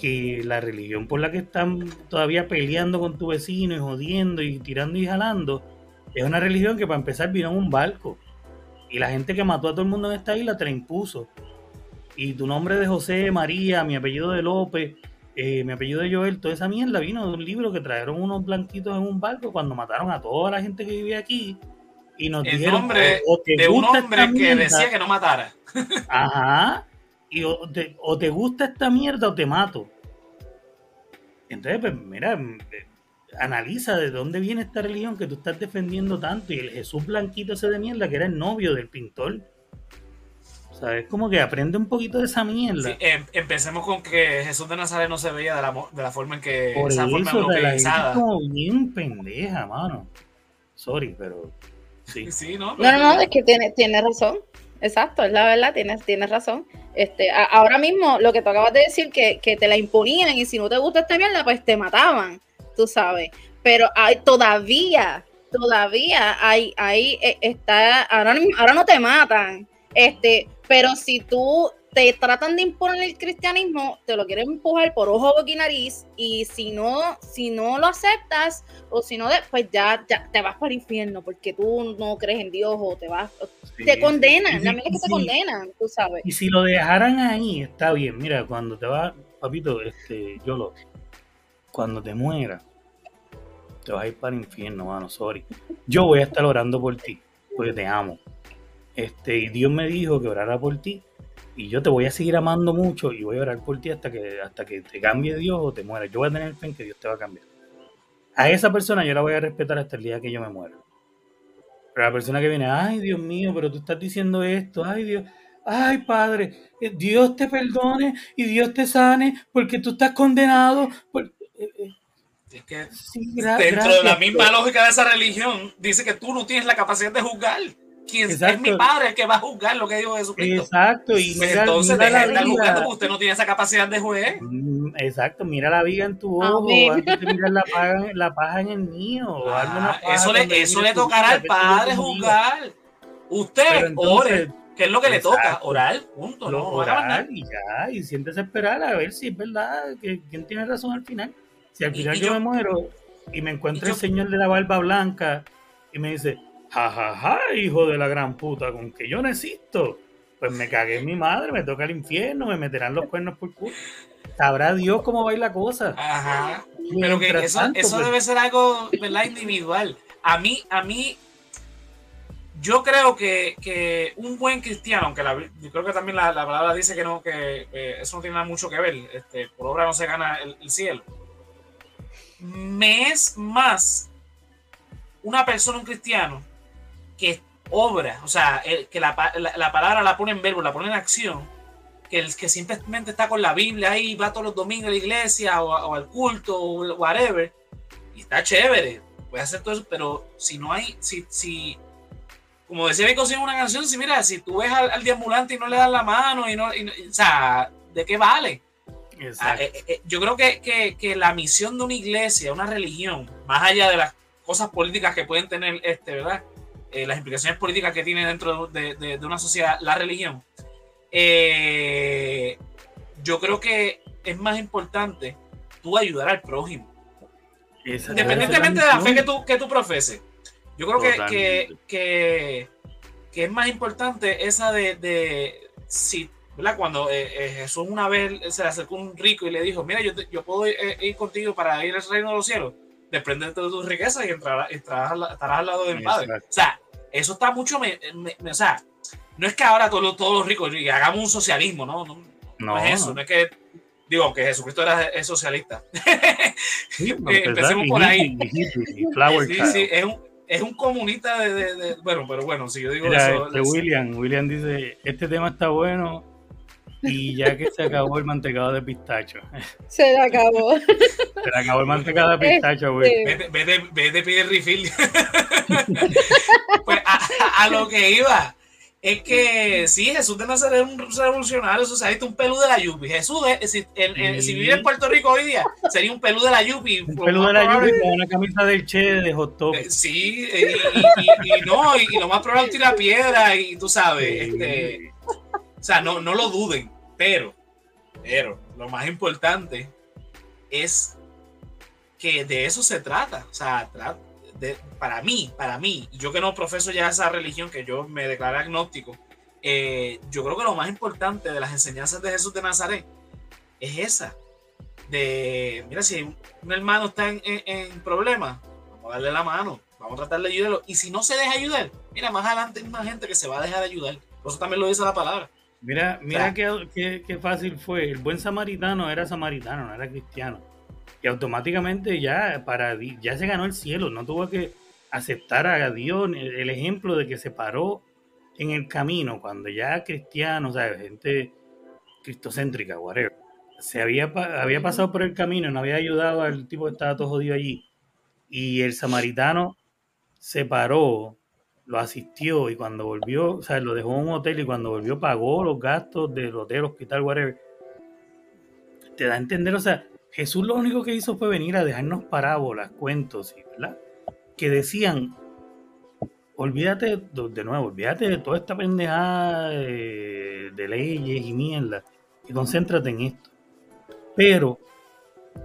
que la religión por la que están todavía peleando con tu vecino y jodiendo y tirando y jalando es una religión que para empezar vino en un barco y la gente que mató a todo el mundo en esta isla te la impuso y tu nombre de José, María, mi apellido de López, eh, mi apellido de Joel, toda esa mierda vino de un libro que trajeron unos blanquitos en un barco cuando mataron a toda la gente que vivía aquí y nos el dijeron nombre o, te de un hombre que decía que no matara. (laughs) Ajá. Y o te, o te, gusta esta mierda o te mato. Entonces, pues mira, analiza de dónde viene esta religión que tú estás defendiendo tanto. Y el Jesús blanquito ese de mierda, que era el novio del pintor. ¿Sabes? Como que aprende un poquito de esa mierda. Sí, em, empecemos con que Jesús de Nazaret no se veía de la, de la forma en que. Por esa eso, forma la gente es como bien pendeja, mano. Sorry, pero. Sí, sí ¿no? No, no, no, es que tiene, tiene razón. Exacto, es la verdad, tienes, tienes razón. Este, a, ahora mismo, lo que tú acabas de decir, que, que, te la imponían y si no te gusta esta mierda, pues te mataban, tú sabes. Pero hay todavía, todavía hay, hay, eh, está, ahora, ahora no te matan, este, pero si tú te tratan de imponer el cristianismo, te lo quieren empujar por ojo, boca y nariz, y si no, si no lo aceptas, o si no, pues ya, ya te vas para el infierno, porque tú no crees en Dios, o te vas, sí, te condenan, la sí, es que te condenan, tú sabes. Y si lo dejaran ahí, está bien, mira, cuando te vas, papito, este, yo lo, cuando te mueras, te vas a ir para el infierno, mano, sorry. Yo voy a estar orando por ti, porque te amo. Este, y Dios me dijo que orara por ti y yo te voy a seguir amando mucho y voy a orar por ti hasta que, hasta que te cambie Dios o te mueras. Yo voy a tener fe en que Dios te va a cambiar. A esa persona yo la voy a respetar hasta el día que yo me muera. Pero la persona que viene, ay Dios mío, pero tú estás diciendo esto, ay Dios, ay Padre, eh, Dios te perdone y Dios te sane porque tú estás condenado. Por... Eh, es que sí, dentro gracias, de la misma pero... lógica de esa religión, dice que tú no tienes la capacidad de juzgar quien Exacto. es mi padre el que va a juzgar lo que dijo Jesucristo. Exacto. Y pues mira, entonces mira deja de estar juzgando porque usted no tiene esa capacidad de juez. Mm, exacto, mira la viga en tu ojo, mirar la paja, la paja en el mío. Ah, eso le, eso le tocará al padre juzgar. Usted, entonces, ore, que es lo que le toca, orar, punto. no, orar y ya, y siéntese a esperar a ver si es verdad, que quién tiene razón al final. Si al final yo, me muero y me encuentro el señor de la barba blanca y me dice, jajaja, ja, ja, hijo de la gran puta, con que yo no existo, pues me cagué en mi madre, me toca el infierno, me meterán los cuernos por culo. Sabrá Dios cómo va a ir la cosa. Ajá. Pero que eso, eso pues debe ser algo ¿verdad? individual. A mí, a mí, yo creo que, un buen cristiano, aunque yo creo que también la, palabra dice que no, que eso no tiene nada mucho que ver, este, por obra no se gana el, cielo. Me es más una persona, un cristiano, que obra, o sea, que la, palabra la pone en verbo, la pone en acción, que el que simplemente está con la Biblia ahí, va todos los domingos a la iglesia o, al culto o whatever, y está chévere, puede hacer todo eso, pero si no hay, si, si como decía Vico en una canción, si mira, si tú ves al, al y no le das la mano, y no, o sea, ¿de qué vale? Ah, eh, eh, yo creo que, que, la misión de una iglesia, una religión, más allá de las cosas políticas que pueden tener, este, ¿verdad? Eh, las implicaciones políticas que tiene dentro de, de, de una sociedad la religión, yo creo que es más importante tú ayudar al prójimo. Independientemente de la fe que tú, que tú profeses. Yo creo que, que, que, es más importante esa de, de si, ¿verdad? Cuando eh, eh, Jesús una vez se le acercó un rico y le dijo, mira, yo, yo puedo eh, ir, contigo para ir al reino de los cielos, desprenderte de tus riquezas y entrarás, estarás, al lado de mi Padre. O sea, eso está mucho, me, o sea, no es que ahora todos, todos los ricos hagamos un socialismo, ¿no? No, no, es eso, no. es que digo que Jesucristo era es socialista. (laughs) Empecemos por ahí. sí, sí, es un, es un comunista de, Bueno, pero bueno, si yo digo eso. Este William, William dice: Este tema está bueno y ya que se acabó el mantecado de pistacho. (laughs) Se le acabó. Se le acabó el mantecado de pistacho, güey. Vete, vete, vete, pide refill. (laughs) pues a, lo que iba es que sí, Jesús de Nazaret es un revolucionario socialista, un pelú de la Yupi. Jesús, si, si viviera en Puerto Rico hoy día, sería un pelú de la Yupi. Un pelú de la Yupi con una camisa del Che de Hot Top. Eh, sí, y, no, y, lo más probable es tirar piedra y tú sabes, este, o sea, no, no lo duden, pero, pero, lo más importante es que de eso se trata, o sea, trata para mí, para mí, yo que no profeso ya esa religión, que yo me declaré agnóstico, eh, yo creo que lo más importante de las enseñanzas de Jesús de Nazaret es esa. De, mira, si un hermano está en, en, problemas, vamos a darle la mano, vamos a tratar de ayudarlo. Y si no se deja ayudar, mira, más adelante hay más gente que se va a dejar de ayudar. Eso también lo dice la palabra. Mira, mira qué, qué, fácil fue. El buen samaritano era samaritano, no era cristiano y automáticamente ya, para, ya se ganó el cielo, no tuvo que aceptar a Dios el ejemplo de que se paró en el camino cuando ya cristianos, o sea, gente cristocéntrica, whatever, se había, había pasado por el camino, no había ayudado al tipo que estaba todo jodido allí. Y el samaritano se paró, lo asistió y cuando volvió, o sea, lo dejó en un hotel y cuando volvió pagó los gastos del hotel, hospital, whatever. Te da a entender, o sea, Jesús lo único que hizo fue venir a dejarnos parábolas, cuentos, ¿verdad? Que decían, olvídate, de nuevo, olvídate de toda esta pendejada de, leyes y mierda, y concéntrate en esto. Pero,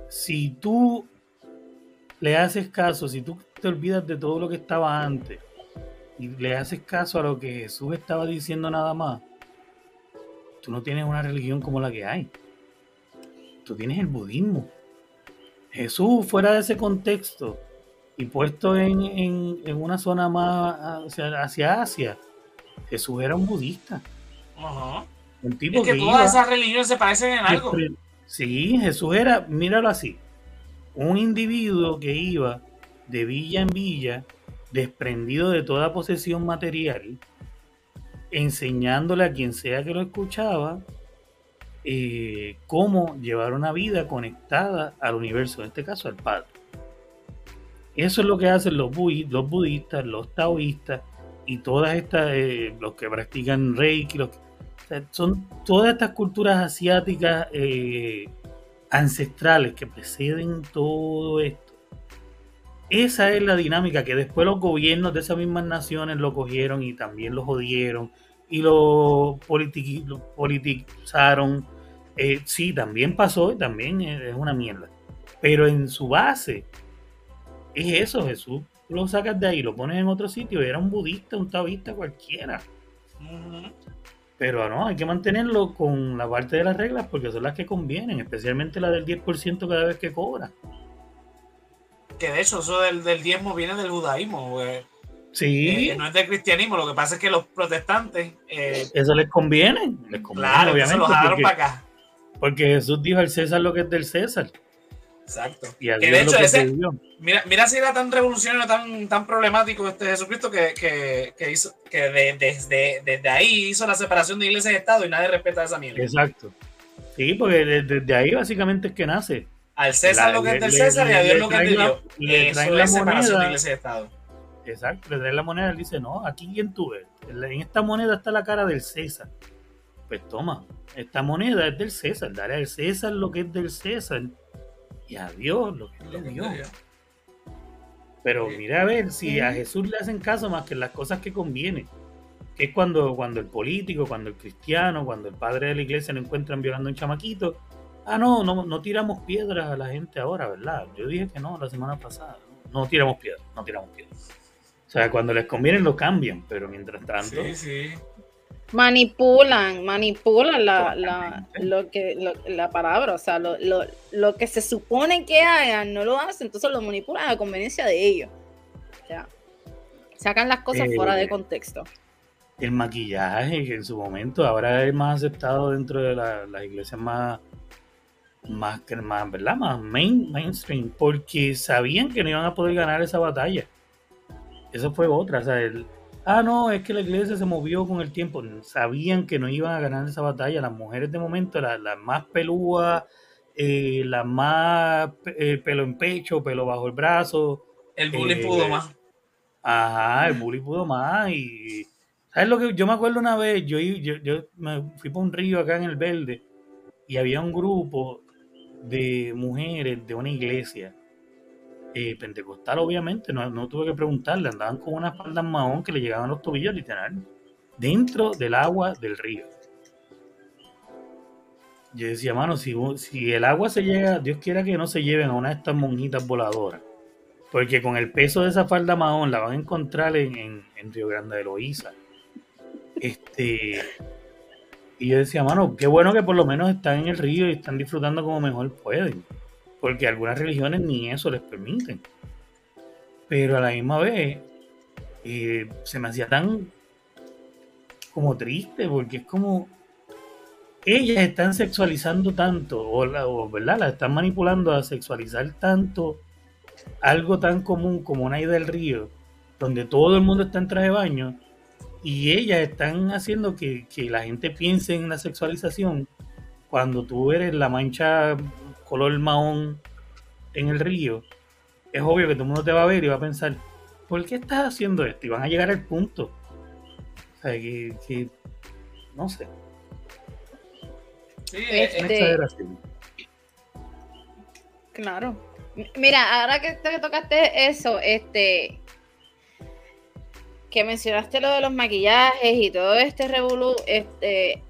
si tú le haces caso, si tú te olvidas de todo lo que estaba antes, y le haces caso a lo que Jesús estaba diciendo nada más, tú no tienes una religión como la que hay tú tienes el budismo. Jesús fuera de ese contexto y puesto en, una zona más hacia, Asia, Jesús era un budista. Ajá. Un tipo es que, todas esas religiones se parecen en algo. Sí, Jesús era, míralo así, un individuo que iba de villa en villa, desprendido de toda posesión material, enseñándole a quien sea que lo escuchaba eh, cómo llevar una vida conectada al universo, en este caso al Padre. Eso es lo que hacen los, budistas, los taoístas y todas estas, eh, los que practican Reiki, son todas estas culturas asiáticas eh, ancestrales que preceden todo esto. Esa es la dinámica que después los gobiernos de esas mismas naciones lo cogieron y también lo jodieron y lo, politizaron. Eh, sí, también pasó y también es una mierda. Pero en su base es eso, Jesús. lo sacas de ahí, lo pones en otro sitio, era un budista, un taoísta cualquiera. Pero no, hay que mantenerlo con la parte de las reglas porque son las que convienen, especialmente la del 10% cada vez que cobra. Que de hecho, eso del, del diezmo viene del judaísmo, Sí. Eh, no es del cristianismo, lo que pasa es que los protestantes. Eh, eso les conviene. Les conviene claro, obviamente. los porque, para acá. Porque Jesús dijo al César lo que es del César. Exacto. Y que de hecho, ese, mira, mira si era tan revolucionario, tan, tan problemático este Jesucristo que, que, que hizo, que desde, desde ahí hizo la separación de iglesia y Estado y nadie respeta esa mierda. Exacto. Sí, porque desde, ahí básicamente es que nace. Al César lo que es del César y a Dios lo que es de Dios. Le traen la separación de iglesia y Estado. Exacto, le traen la moneda y dice, no, aquí quien tú ves. En esta moneda está la cara del César. Pues toma, esta moneda es del César, dale al César lo que es del César y a Dios lo que le dio. Pero mira a ver, si a Jesús le hacen caso más que las cosas que convienen, que es cuando, cuando el político, cuando el cristiano, cuando el padre de la iglesia lo encuentran violando a un chamaquito, ah, no, no, no tiramos piedras a la gente ahora, ¿verdad? Yo dije que no la semana pasada, no, tiramos piedras, no tiramos piedras. O sea, cuando les conviene lo cambian, pero mientras tanto... Sí, sí manipulan, manipulan la, la, lo que, la palabra, o sea, lo, lo, lo, que se supone que hagan, no lo hacen, entonces lo manipulan a conveniencia de ellos. O sea, sacan las cosas fuera de eh, contexto. El maquillaje, que en su momento ahora es más aceptado dentro de las iglesias más, más, más, ¿verdad? Más main, mainstream, porque sabían que no iban a poder ganar esa batalla. Eso fue otra, o sea, el, ah, no, es que la iglesia se movió con el tiempo. Sabían que no iban a ganar esa batalla. Las mujeres de momento, las, más pelúas, eh, las más eh, pelo en pecho, pelo bajo el brazo. El bully eh, pudo más. Ajá, el bully pudo más. Y, ¿sabes lo que? Yo me acuerdo una vez, yo, yo, yo me fui por un río acá en el Verde y había un grupo de mujeres de una iglesia eh, pentecostal, obviamente, no, tuve que preguntarle, andaban con unas faldas mahón que le llegaban los tobillos, literal, dentro del agua del río. Yo decía, mano, si, si el agua se llega, Dios quiera que no se lleven a una de estas monjitas voladoras, porque con el peso de esa falda mahón la van a encontrar en, en, Río Grande de Loíza. Este, y yo decía, mano, qué bueno que por lo menos están en el río y están disfrutando como mejor pueden porque algunas religiones ni eso les permiten. Pero a la misma vez eh, se me hacía tan como triste, porque es como ellas están sexualizando tanto, o, la, ¿verdad? La están manipulando a sexualizar tanto algo tan común como una ida del río, donde todo el mundo está en traje de baño, y ellas están haciendo que, que la gente piense en la sexualización cuando tú eres la mancha color mahón en el río, es obvio que todo el mundo te va a ver y va a pensar, ¿por qué estás haciendo esto? Y van a llegar al punto. O sea, que, no sé. Sí, este, Claro. Mira, ahora que te tocaste eso, este que mencionaste lo de los maquillajes y todo este revolú, este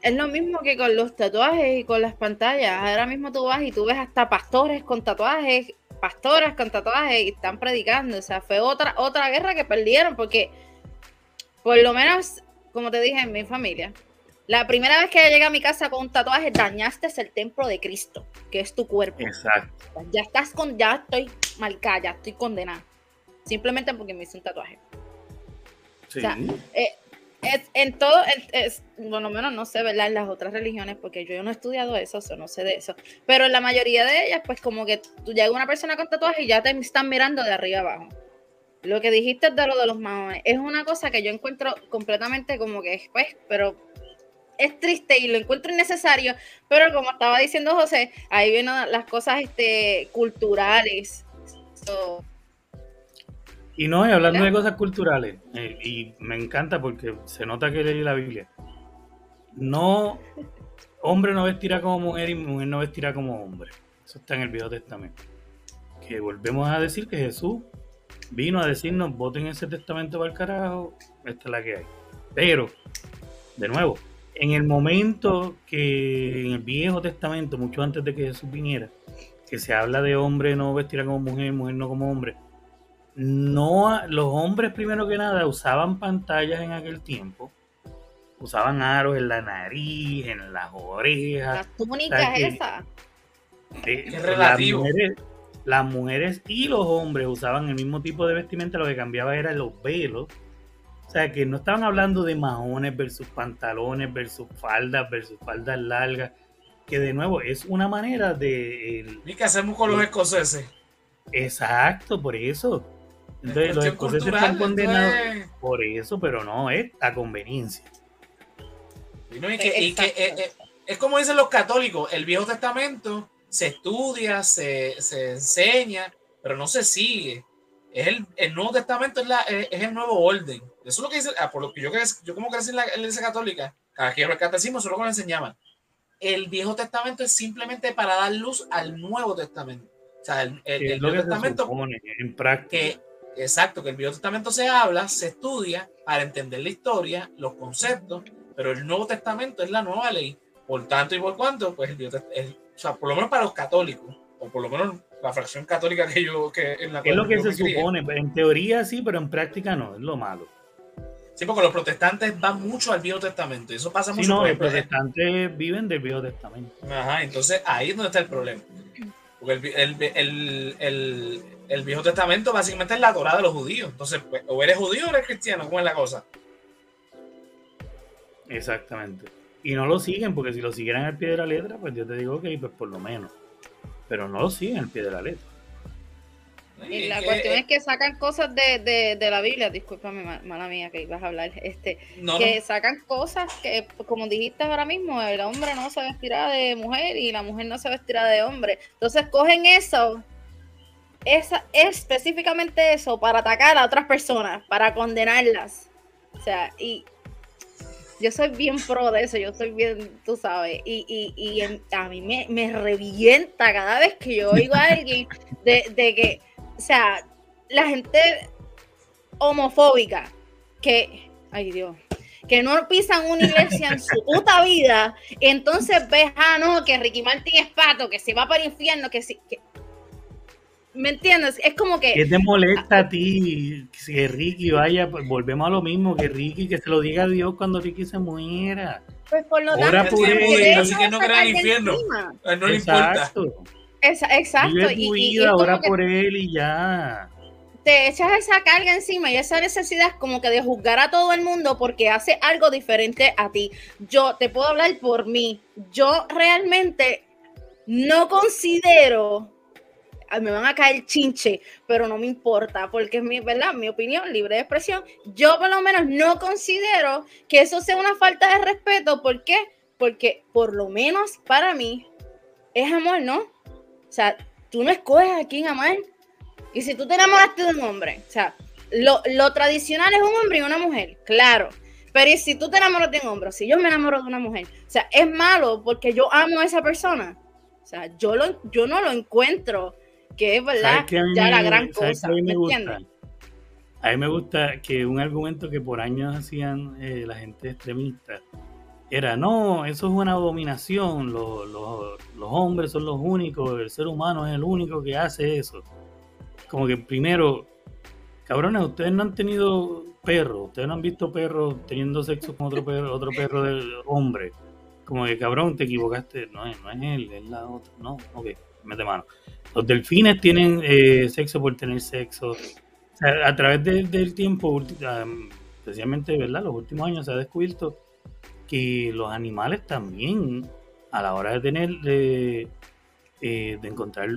es lo mismo que con los tatuajes y con las pantallas. Ahora mismo tú vas y tú ves hasta pastores con tatuajes, pastoras con tatuajes y están predicando. O sea, fue otra, otra guerra que perdieron porque, por lo menos, como te dije en mi familia, la primera vez que llegué a mi casa con un tatuaje, dañaste el templo de Cristo, que es tu cuerpo. Exacto. Ya estás con, ya estoy marcada, ya estoy condenada. Simplemente porque me hice un tatuaje. Sí. O sea, eh, en todo, es, menos no sé, ¿verdad? En las otras religiones, porque yo no he estudiado eso, o no sé de eso. Pero en la mayoría de ellas, pues como que tú llegas una persona con tatuaje y ya te están mirando de arriba abajo. Lo que dijiste de lo de los maones es una cosa que yo encuentro completamente como que, pues, pero es triste y lo encuentro innecesario, pero como estaba diciendo José, ahí vienen las cosas este, culturales. Y no, hablando de cosas culturales, eh, y me encanta porque se nota que leí la Biblia. No, hombre no vestirá como mujer y mujer no vestirá como hombre. Eso está en el Viejo Testamento. Que volvemos a decir que Jesús vino a decirnos, voten ese testamento para el carajo, esta es la que hay. Pero, de nuevo, en el momento que en el Viejo Testamento, mucho antes de que Jesús viniera, que se habla de hombre no vestirá como mujer, mujer no como hombre, no, los hombres primero que nada usaban pantallas en aquel tiempo, usaban aros en la nariz, en las orejas. Las túnicas esas. Eh, las, mujeres, las mujeres y los hombres usaban el mismo tipo de vestimenta, lo que cambiaba era los velos. O sea, que no estaban hablando de majones versus pantalones versus faldas versus faldas largas, que de nuevo es una manera de... ¿Y qué hacemos con los escoceses? Exacto, por eso. Entonces, los escoceses están condenados por eso, pero no es a conveniencia. Eh, eh, es como dicen los católicos, el Viejo Testamento se estudia, se, enseña, pero no se sigue. Es el, Nuevo Testamento es, la, es, el nuevo orden. Eso es lo que dice, ah, por lo que yo, yo como crecí en la, iglesia católica, cada que el catecismo, eso es lo que enseñaban. El Viejo Testamento es simplemente para dar luz al Nuevo Testamento. O sea, el, el, Nuevo Testamento. en práctica. Exacto, que el Viejo Testamento se habla, se estudia para entender la historia, los conceptos, pero el Nuevo Testamento es la nueva ley. Por tanto y por cuanto, pues el Viejo o sea, por lo menos para los católicos, o por lo menos la fracción católica que yo, que en la Es lo que se supone, en teoría sí, pero en práctica no, es lo malo. Sí, porque los protestantes van mucho al Viejo Testamento, eso pasa mucho. Sí, no, los protestantes viven del Viejo Testamento. Ajá, entonces ahí es donde está el problema. Porque el, el, el, el Viejo Testamento básicamente es la Torah de los judíos. Entonces, pues, o eres judío o eres cristiano, ¿cómo es la cosa? Exactamente. Y no lo siguen, porque si lo siguieran al pie de la letra, pues yo te digo que pues por lo menos. Pero no lo siguen al pie de la letra. Y la cuestión es que sacan cosas de, la Biblia, discúlpame, mala mía, que ibas a hablar, este, que sacan cosas que, como dijiste ahora mismo, el hombre no se vestirá de mujer y la mujer no se vestirá de hombre. Entonces cogen eso esa, específicamente eso para atacar a otras personas, para condenarlas. O sea, y yo soy bien pro de eso, yo soy bien, tú sabes, y, y, y a mí me, me, revienta cada vez que yo oigo a alguien de, que, o sea, la gente homofóbica, que, ay Dios, que no pisan una iglesia en su puta vida, entonces ves, ah, no, que Ricky Martin es pato, que se va para el infierno, que, sí, que ¿Me entiendes? Es como que. ¿Qué te molesta a ti que Ricky vaya? Pues volvemos a lo mismo, que Ricky, que se lo diga a Dios cuando Ricky se muera. Pues por lo tanto, por él. Así que no crea el infierno. No le importa. exacto. y, vida, ora por él y ya. Te echas esa carga encima y esa necesidad como que de juzgar a todo el mundo porque hace algo diferente a ti. Yo te puedo hablar por mí. Yo realmente no considero me van a caer chinche, pero no me importa, porque es mi, ¿verdad? mi opinión, libre de expresión. Yo por lo menos no considero que eso sea una falta de respeto. ¿Por qué? Porque por lo menos para mí es amor, ¿no? O sea, tú no escoges a quién amar. Y si tú te enamoraste de un hombre, o sea, lo, lo tradicional es un hombre y una mujer, claro. Pero ¿y si tú te enamoras de un hombre, si yo me enamoro de una mujer, o sea, es malo porque yo amo a esa persona. O sea, yo, lo, yo no lo encuentro que es verdad ya la gran cosa. A mí me, gusta? A mí me gusta que un argumento que por años hacían eh, la gente extremista era, no, eso es una abominación, los, los, los, hombres son los únicos, el ser humano es el único que hace eso. Como que primero, cabrones, ustedes no han tenido perros, ustedes no han visto perros teniendo sexo con otro perro, otro perro del hombre. Como que, cabrón, te equivocaste, no es, no es él, es la otra, no, ok, mete mano. Los delfines tienen eh, sexo por tener sexo. a través del tiempo, especialmente ¿verdad? los últimos años, se ha descubierto que los animales también, a la hora de tener, de, eh, de encontrar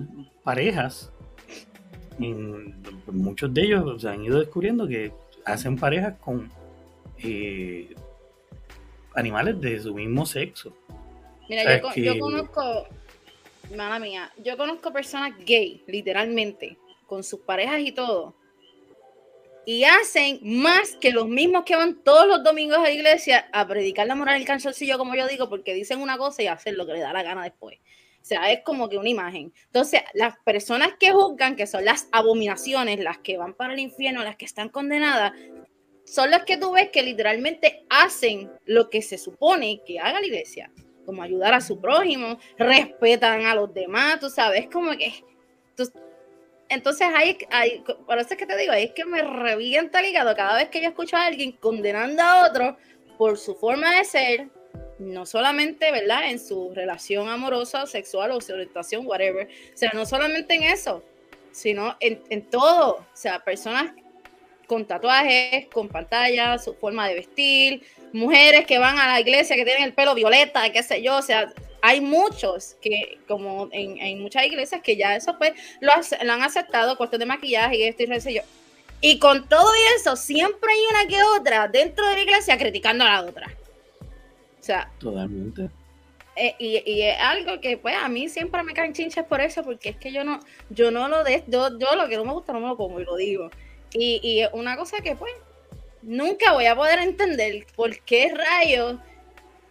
parejas, muchos de ellos se han ido descubriendo que hacen parejas con eh, animales de su mismo sexo. Mira, yo, yo, conozco, mala mía, yo conozco personas gay, literalmente, con sus parejas y todo. Y hacen más que los mismos que van todos los domingos a la iglesia a predicar la moral del canzoncillo, como yo digo, porque dicen una cosa y hacen lo que les da la gana después. O sea, es como que una imagen. Entonces, las personas que juzgan, que son las abominaciones, las que van para el infierno, las que están condenadas, son los que tú ves que literalmente hacen lo que se supone que haga la iglesia, como ayudar a su prójimo, respetan a los demás, tú sabes, como que... entonces hay, hay, por eso es que te digo, es que me revienta el hígado cada vez que yo escucho a alguien condenando a otro por su forma de ser, no solamente, ¿verdad? En su relación amorosa, sexual o su orientación, whatever. O sea, no solamente en eso, sino en, en todo. O sea, personas con tatuajes, con pantallas, su forma de vestir, mujeres que van a la iglesia que tienen el pelo violeta, qué sé yo, o sea, hay muchos que, como en, muchas iglesias, que ya eso pues lo, lo han aceptado, cuestión de maquillaje y esto y qué sé yo. Y con todo eso, siempre hay una que otra dentro de la iglesia criticando a la otra. O sea. Totalmente. Eh, y, es algo que pues a mí siempre me caen chinches por eso, porque es que yo no, yo no lo de, yo, yo lo que no me gusta no me lo como y lo digo. Y, una cosa que pues nunca voy a poder entender por qué rayos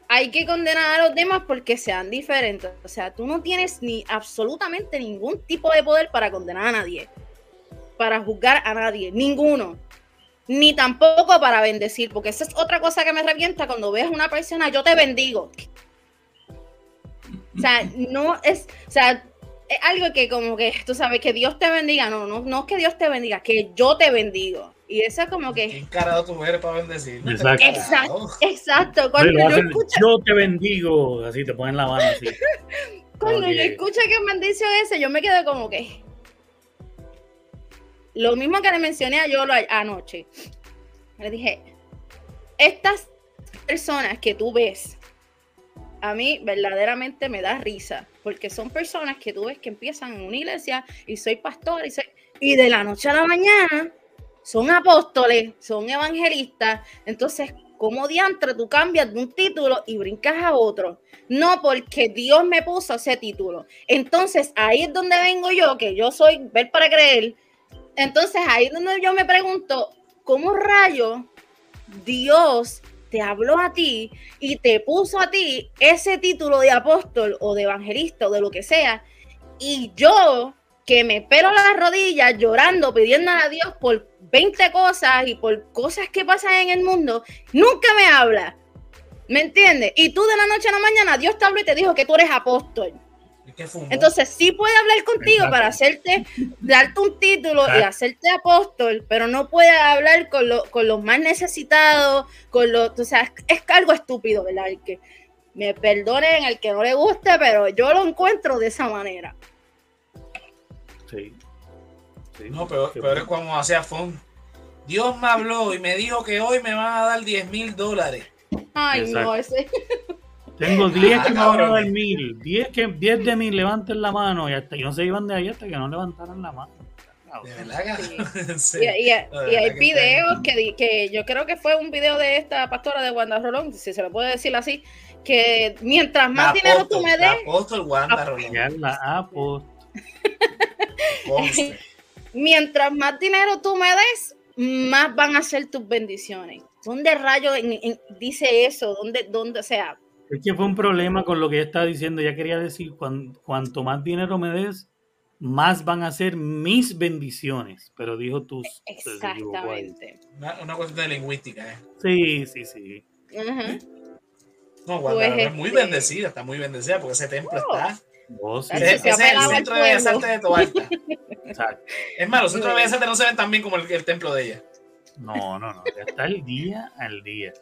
hay que condenar a los demás porque sean diferentes. O sea, tú no tienes ni absolutamente ningún tipo de poder para condenar a nadie, para juzgar a nadie, ninguno. Ni tampoco para bendecir, porque esa es otra cosa que me revienta cuando ves a una persona, yo te bendigo. O sea, no es, o sea, es algo que como que tú sabes que Dios te bendiga, no, no, no es que Dios te bendiga, que yo te bendigo. Y eso es como que. ¿Qué encarado tú eres para bendecir? Exacto. Exacto. exacto. Cuando yo, escucho... yo te bendigo, así te ponen la mano así. (laughs) Cuando yo escucho que bendición ese, yo me quedo como que. Lo mismo que le mencioné a yo anoche. Le dije, estas personas que tú ves a mí verdaderamente me da risa, porque son personas que tú ves que empiezan en una iglesia y soy pastor y, y de la noche a la mañana son apóstoles, son evangelistas, entonces, ¿cómo diantre tú cambias de un título y brincas a otro? No porque Dios me puso ese título. Entonces, ahí es donde vengo yo, que yo soy ver para creer. Entonces, ahí es donde yo me pregunto, ¿cómo rayo Dios te habló a ti y te puso a ti ese título de apóstol o de evangelista o de lo que sea, y yo que me pelo las rodillas llorando, pidiendo a Dios por 20 cosas y por cosas que pasan en el mundo, nunca me habla. ¿Me entiendes? Y tú de la noche a la mañana, Dios te habló y te dijo que tú eres apóstol. Entonces sí puede hablar contigo para hacerte, darte un título y hacerte apóstol, pero no puede hablar con, con los más necesitados, con los, o sea, es, algo estúpido, ¿verdad? El que me perdonen el que no le guste, pero yo lo encuentro de esa manera. Sí. no, pero, pero es como hacía Fon. Dios me habló y me dijo que hoy me van a dar 10 mil dólares. Ay, no, ese. (laughs) Tengo (laughs) 10 que me van a dar mil. 10, que, 10 de mil levanten la mano y, hasta, y no se iban de ahí hasta que no levantaran la mano. (laughs) sí. y, y, hay videos que, que, yo creo que fue un video de esta pastora de Wanda Rolón, si se lo puede decir así, que mientras más dinero tú me des. Apóstol Wanda Rolón. La (laughs) mientras más dinero tú me des, más van a ser tus bendiciones. ¿Dónde rayos dice eso? ¿Dónde, dónde, o sea, es que fue un problema con lo que ella estaba diciendo. Ya quería decir, cuanto más dinero me des, más van a ser mis bendiciones. Pero dijo tus. Exactamente. Una, cuestión de lingüística, ¿eh? Sí, sí, sí. No, Guadalajara pues, es muy este bendecida, está muy bendecida porque ese templo oh. está. Oh, sí. ese, es el centro de Bellas Artes de Toalta. Es malo, los centros de Bellas Artes no se ven tan bien como el, el templo de ella. No, no, no. Está el día al día.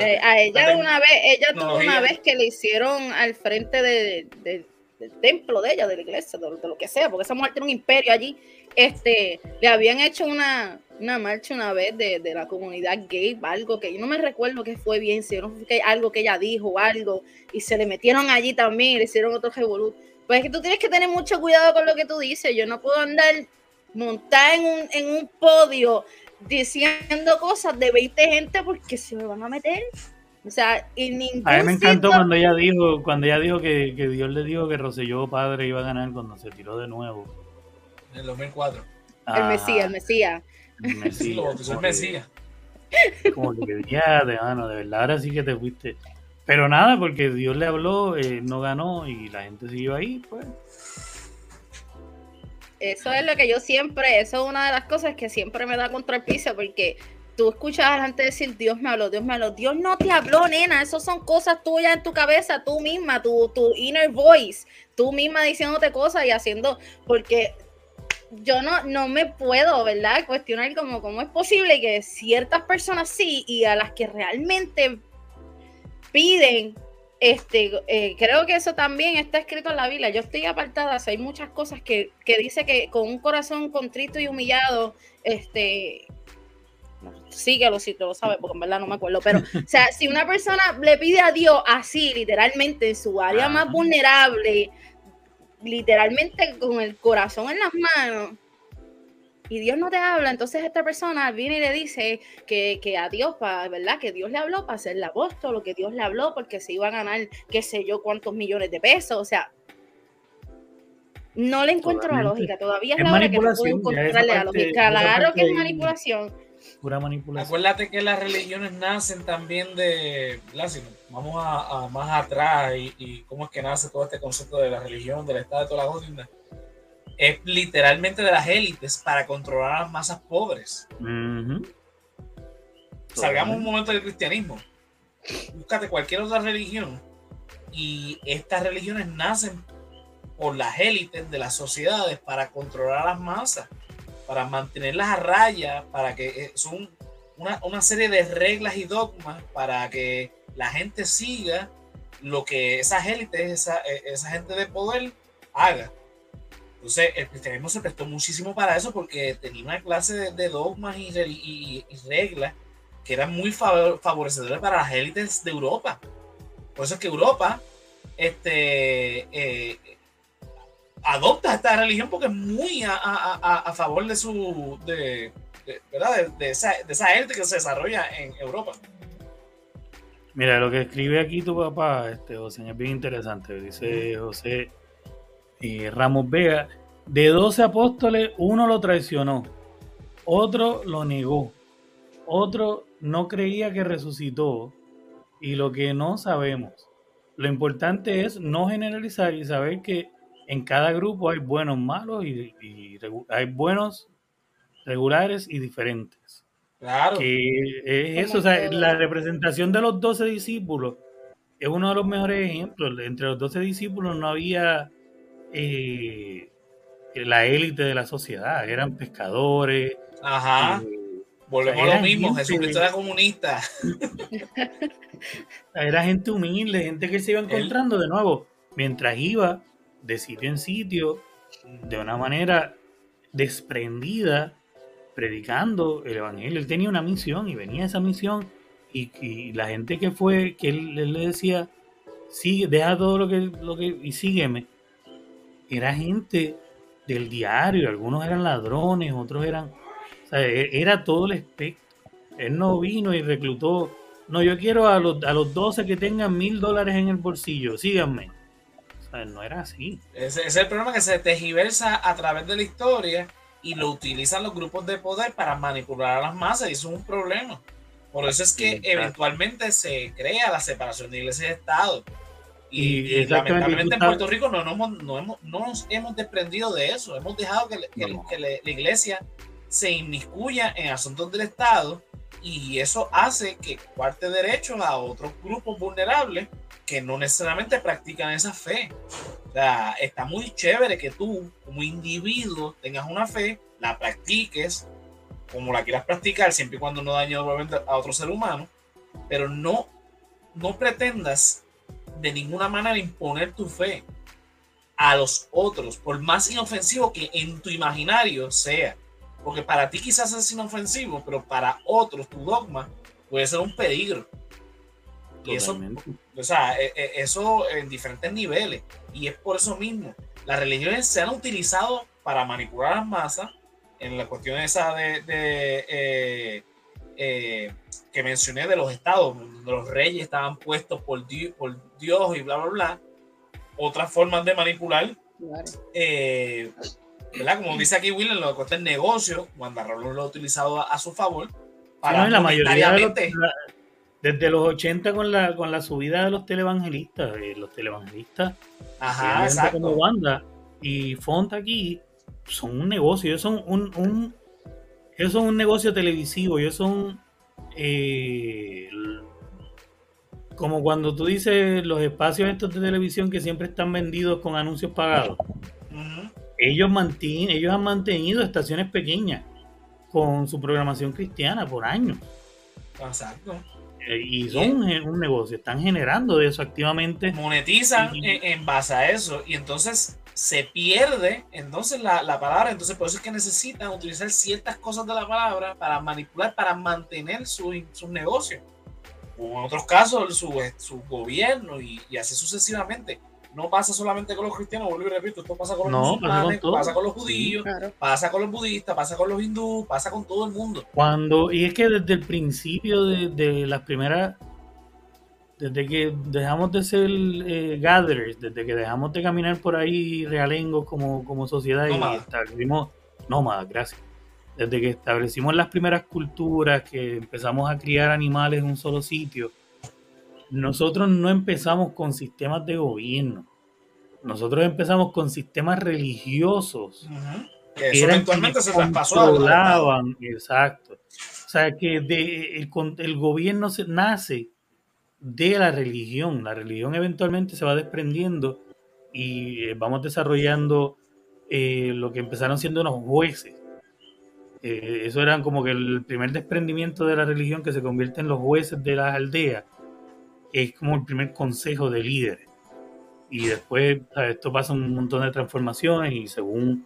Eh, a ella una vez, ella tuvo una vez que le hicieron al frente de, del templo de ella, de la iglesia, de, lo que sea, porque esa mujer tiene un imperio allí. Este, le habían hecho una, una marcha una vez de, la comunidad gay, algo que yo no me recuerdo que fue bien, si no fue algo que ella dijo, algo, y se le metieron allí también, y le hicieron otro revolut. Pues es que tú tienes que tener mucho cuidado con lo que tú dices. Yo no puedo andar montada en un, en un podio diciendo cosas de 20 gente porque se me van a meter. O sea, en ningún A mí me encantó cuando ella dijo, cuando ella dijo que, que, Dios le dijo que Roselló padre iba a ganar cuando se tiró de nuevo. En el 2004. el Mesías, el Mesías. El Mesías. el Mesías. Como que ya de mano, de verdad, ahora sí que te fuiste. Pero nada, porque Dios le habló, eh, no ganó y la gente siguió ahí, pues. Eso es lo que yo siempre, eso es una de las cosas que siempre me da contra el piso, porque tú escuchas a la gente decir, Dios me habló, Dios me habló. Dios no te habló, nena. Eso son cosas tuyas en tu cabeza, tú misma, tu, tu inner voice, tú misma diciéndote cosas y haciendo, porque yo no, no me puedo, ¿verdad? Cuestionar como cómo es posible que ciertas personas sí y a las que realmente piden, este, eh, creo que eso también está escrito en la Biblia. Yo estoy apartada, hay muchas cosas que, que dice que con un corazón contrito y humillado, este, síguelo si tú lo sabes, porque en verdad no me acuerdo, pero, o sea, si una persona le pide a Dios así, literalmente, en su área más vulnerable, literalmente con el corazón en las manos, y Dios no te habla, entonces esta persona viene y le dice que, que a Dios, ¿verdad? Que Dios le habló para ser el apóstol, o que Dios le habló porque se iba a ganar qué sé yo cuántos millones de pesos, o sea, no le encuentro la lógica, todavía es, la hora que no puedo encontrarle la lógica, claro que es manipulación pura manipulación. Acuérdate que las religiones nacen también de, vamos a, más atrás y, cómo es que nace todo este concepto de la religión, del Estado, de toda la cosas. Es literalmente de las élites para controlar a las masas pobres. Salgamos un momento del cristianismo. Búscate cualquier otra religión y estas religiones nacen por las élites de las sociedades para controlar a las masas para mantenerlas a raya, para que eh, son una, serie de reglas y dogmas para que la gente siga lo que esas élites, esa, e, esa gente de poder haga. Entonces, el cristianismo se prestó muchísimo para eso porque tenía una clase de, dogmas y, reglas que eran muy favorecedores para las élites de Europa. Por eso es que Europa este, eh, adopta esta religión porque es muy a, favor de su, de, ¿verdad? De, esa, de esa élite que se desarrolla en Europa. Mira, lo que escribe aquí tu papá, este, José, es bien interesante. Dice José y Ramos Vega, de 12 apóstoles, uno lo traicionó, otro lo negó, otro no creía que resucitó y lo que no sabemos. Lo importante es no generalizar y saber que en cada grupo hay buenos, malos y, hay buenos, regulares y diferentes. Claro. Que eso, o sea, la representación de los doce discípulos es uno de los mejores ejemplos. Entre los doce discípulos no había eh, la élite de la sociedad, eran pescadores. Ajá. Eh, Volvemos a lo mismo, Jesucristo era comunista. (laughs) era gente humilde, gente que se iba encontrando de nuevo. Mientras iba, de sitio en sitio, de una manera desprendida, predicando el Evangelio. Él tenía una misión y venía esa misión y, la gente que fue, que él, le decía, sigue, deja todo lo que, lo que y sígueme. Era gente del diario, algunos eran ladrones, otros eran, e, era todo el espectro. Él no vino y reclutó, no, yo quiero a los, a los 12 que tengan mil dólares en el bolsillo, síganme no era así. Ese, es el problema que se tejiversa a través de la historia y lo utilizan los grupos de poder para manipular a las masas y eso es un problema. Por eso es que eventualmente se crea la separación de iglesia y Estado. Y, lamentablemente en Puerto Rico no, no, hemos, nos hemos desprendido de eso. Hemos dejado que, la iglesia se inmiscuya en asuntos del Estado y eso hace que cuarte derechos a otros grupos vulnerables que no necesariamente practican esa fe. O sea, está muy chévere que tú, como individuo, tengas una fe, la practiques como la quieras practicar, siempre y cuando no dañe a otro ser humano, pero no, no pretendas de ninguna manera imponer tu fe a los otros, por más inofensivo que en tu imaginario sea. Porque para ti quizás es inofensivo, pero para otros tu dogma puede ser un peligro. Y eso, o sea, e, e, eso en diferentes niveles. Y es por eso mismo. Las religiones se han utilizado para manipular a las masas en la cuestión esa de, eh, eh, que mencioné de los estados, donde los reyes estaban puestos por Dios, por Dios y bla, bla, bla. Otras formas de manipular. Eh, ¿verdad? Como dice aquí William, lo que el negocio, Juan Raúl lo ha utilizado a, su favor. Para la mayoría de los, desde los 80 con la, con la subida de los televangelistas, eh, los televangelistas, Ajá, exacto. como banda y Font aquí, son un negocio, ellos son un, un ellos son un negocio televisivo, ellos son eh, como cuando tú dices los espacios estos de televisión que siempre están vendidos con anuncios pagados. Ellos, mantienen, ellos han mantenido estaciones pequeñas con su programación cristiana por años. Exacto. Eh, y son un, negocio, están generando de eso activamente. Monetizan en, base a eso y entonces se pierde entonces la, palabra, entonces por eso es que necesitan utilizar ciertas cosas de la palabra para manipular, para mantener sus su negocios o en otros casos su, su gobierno y, así sucesivamente. No pasa solamente con los cristianos, vuelvo y repito, esto pasa con los musulmanes, pasa con, los judíos, pasa con los budistas, pasa con los hindúes, pasa con todo el mundo. Cuando, y es que desde el principio de, de las primeras, desde que dejamos de ser eh, gatherers, desde que dejamos de caminar por ahí realengos como, como sociedad y establecimos nómadas, gracias desde que establecimos las primeras culturas, que empezamos a criar animales en un solo sitio, nosotros no empezamos con sistemas de gobierno. Nosotros empezamos con sistemas religiosos. Que eventualmente se traspasó a Exacto. O sea, que el, el, gobierno se, nace de la religión. La religión eventualmente se va desprendiendo y eh, vamos desarrollando eh, lo que empezaron siendo unos jueces eh, eso era como que el primer desprendimiento de la religión que se convierte en los jueces de las aldeas. Es como el primer consejo de líderes. Y después esto pasa un montón de transformaciones y según...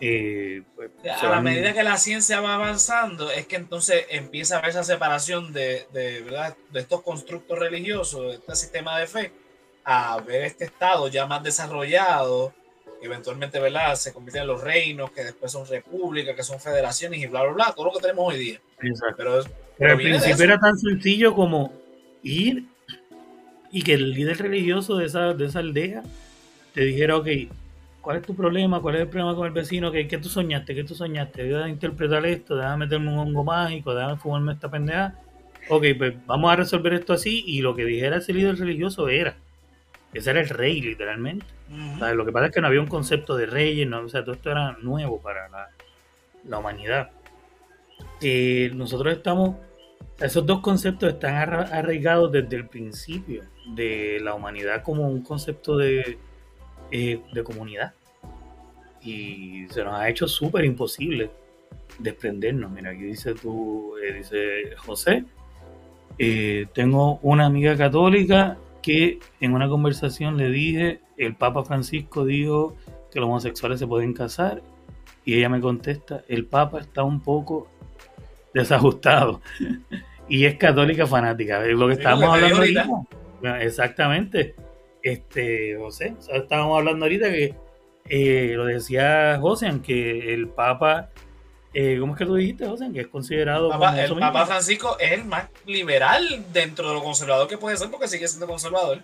Eh, pues, a la medida que la ciencia va avanzando es que entonces empieza a haber esa separación de, de, ¿verdad? de estos constructos religiosos, de este sistema de fe, a ver este estado ya más desarrollado, eventualmente, ¿verdad? Se convierten en los reinos, que después son repúblicas, que son federaciones y bla, bla, bla, todo lo que tenemos hoy día. Exacto. Pero, al principio era tan sencillo como ir y que el líder religioso de esa, de esa aldea te dijera, ok, ¿cuál es tu problema? ¿Cuál es el problema con el vecino? ¿Qué, qué tú soñaste? ¿Qué tú soñaste? Déjame interpretar esto, déjame meterme un hongo mágico, déjame fumarme esta pendeja. Ok, pues vamos a resolver esto así y lo que dijera ese líder religioso era ese era el rey, literalmente. lo que pasa es que no había un concepto de reyes, no, o sea, todo esto era nuevo para la, humanidad. Eh, nosotros estamos, esos dos conceptos están arraigados desde el principio de la humanidad como un concepto de, eh, de comunidad. Y se nos ha hecho súper imposible desprendernos. Mira, aquí dice tú, eh, dice José, tengo una amiga católica que en una conversación le dije, el Papa Francisco dijo que los homosexuales se pueden casar y ella me contesta, el Papa está un poco desajustado. (laughs) Y es católica fanática, es lo que estábamos hablando ahorita. Exactamente, este, José, estábamos hablando ahorita que eh, lo decía José, que el Papa eh, ¿Cómo es que tú dijiste, José? Que es considerado. el Papa Francisco es el más liberal dentro de lo conservador que puede ser porque sigue siendo conservador.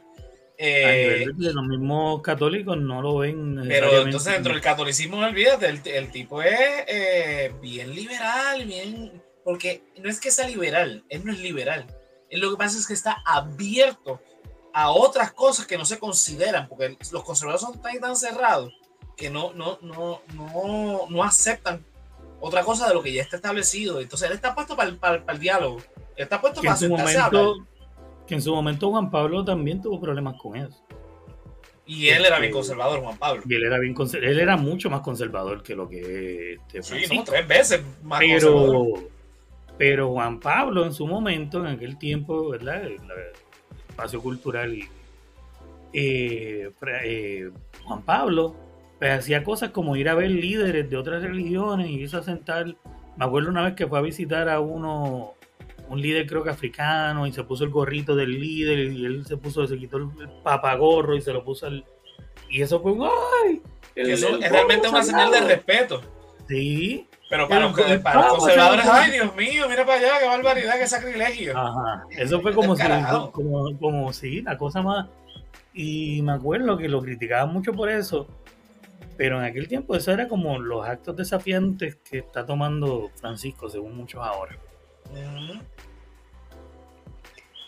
Eh, los mismos católicos no lo ven. Pero entonces dentro del catolicismo, no olvídate, el, tipo es eh, bien liberal, bien. Porque no es que sea liberal, él no es liberal. Él lo que pasa es que está abierto a otras cosas que no se consideran, porque los conservadores son tan, tan cerrados que no, no, no, no, no aceptan otra cosa de lo que ya está establecido. Entonces él está puesto para el, diálogo. Él está puesto para en su momento, Que en su momento Juan Pablo también tuvo problemas con eso. Y él era bien este, conservador, Juan Pablo. Y él era bien él era mucho más conservador que lo que este Sí, no, tres veces más pero, conservador. Pero Juan Pablo en su momento, en aquel tiempo, ¿verdad? El, espacio cultural y eh, eh, Juan Pablo pues hacía cosas como ir a ver líderes de otras religiones y irse a sentar. Me acuerdo una vez que fue a visitar a uno, un líder creo que africano, y se puso el gorrito del líder, y él se puso, se quitó el papagorro y se lo puso al. Y eso fue un ¡ay! eso es realmente una señal de respeto. Sí. Pero para, los, conservadores, ay Dios mío, mira para allá, qué barbaridad, qué sacrilegio. Ajá. Eso fue como si, como, como si, la cosa más. Y me acuerdo que lo criticaban mucho por eso pero en aquel tiempo eso era como los actos desafiantes que está tomando Francisco, según muchos ahora.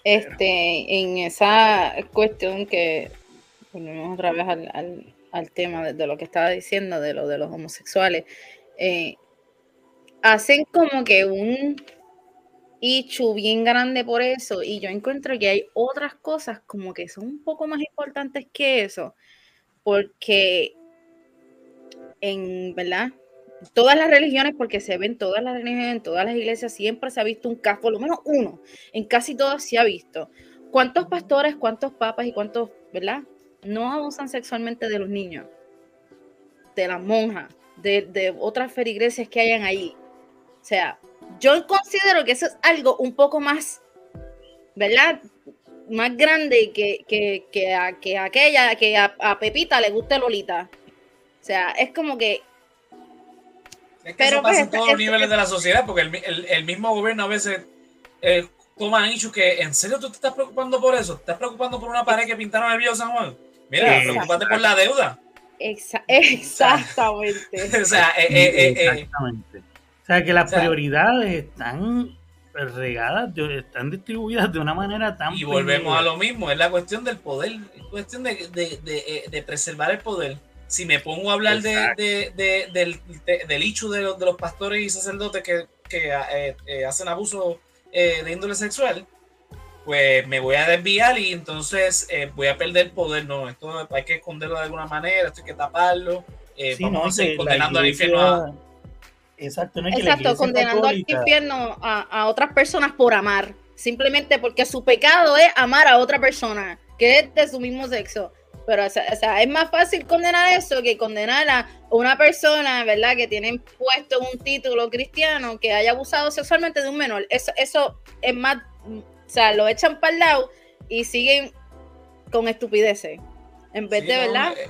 Este, en esa cuestión que ponemos otra vez al, al tema de, lo que estaba diciendo, de lo de los homosexuales, eh, hacen como que un hecho bien grande por eso y yo encuentro que hay otras cosas como que son un poco más importantes que eso, porque en, ¿verdad? Todas las religiones, porque se ven todas las religiones, en todas las iglesias, siempre se ha visto un caso, por lo menos uno, en casi todas se ha visto. ¿Cuántos pastores, cuántos papas y cuántos, ¿verdad? No abusan sexualmente de los niños, de las monjas, de, de otras ferigreses que hayan ahí. O sea, yo considero que eso es algo un poco más, ¿verdad? Más grande que, que, que, a, que aquella, que a, Pepita le guste Lolita. O sea, es como que... Es que pero eso pasa en pues, todos los niveles de la sociedad, porque el, el, mismo gobierno a veces eh, toma dicho que, ¿en serio tú te estás preocupando por eso? ¿Te estás preocupando por una pared que pintaron el viejo San Juan? Mira, preocupate por la deuda. (laughs) exactamente. (laughs) o sea, eh, eh, exactamente. O sea, que las prioridades están regadas, están distribuidas de una manera tan... Y volvemos a lo mismo, es la cuestión del poder, es cuestión de, de, de, preservar el poder. Si me pongo a hablar de, del, del hecho de los, de los pastores y sacerdotes que, que eh, eh, hacen abuso eh, de índole sexual, pues me voy a desviar y entonces voy a perder poder. No, esto hay que esconderlo de alguna manera, esto hay que taparlo. vamos a seguir condenando al infierno a Exacto, Exacto condenando al infierno a, otras personas por amar, simplemente porque su pecado es amar a otra persona que es de su mismo sexo. Pero, o sea, es más fácil condenar eso que condenar a una persona, ¿verdad?, que tiene puesto un título cristiano que haya abusado sexualmente de un menor. Eso, eso es más, o sea, lo echan para el lado y siguen con estupideces. En vez de, ¿verdad? Eh,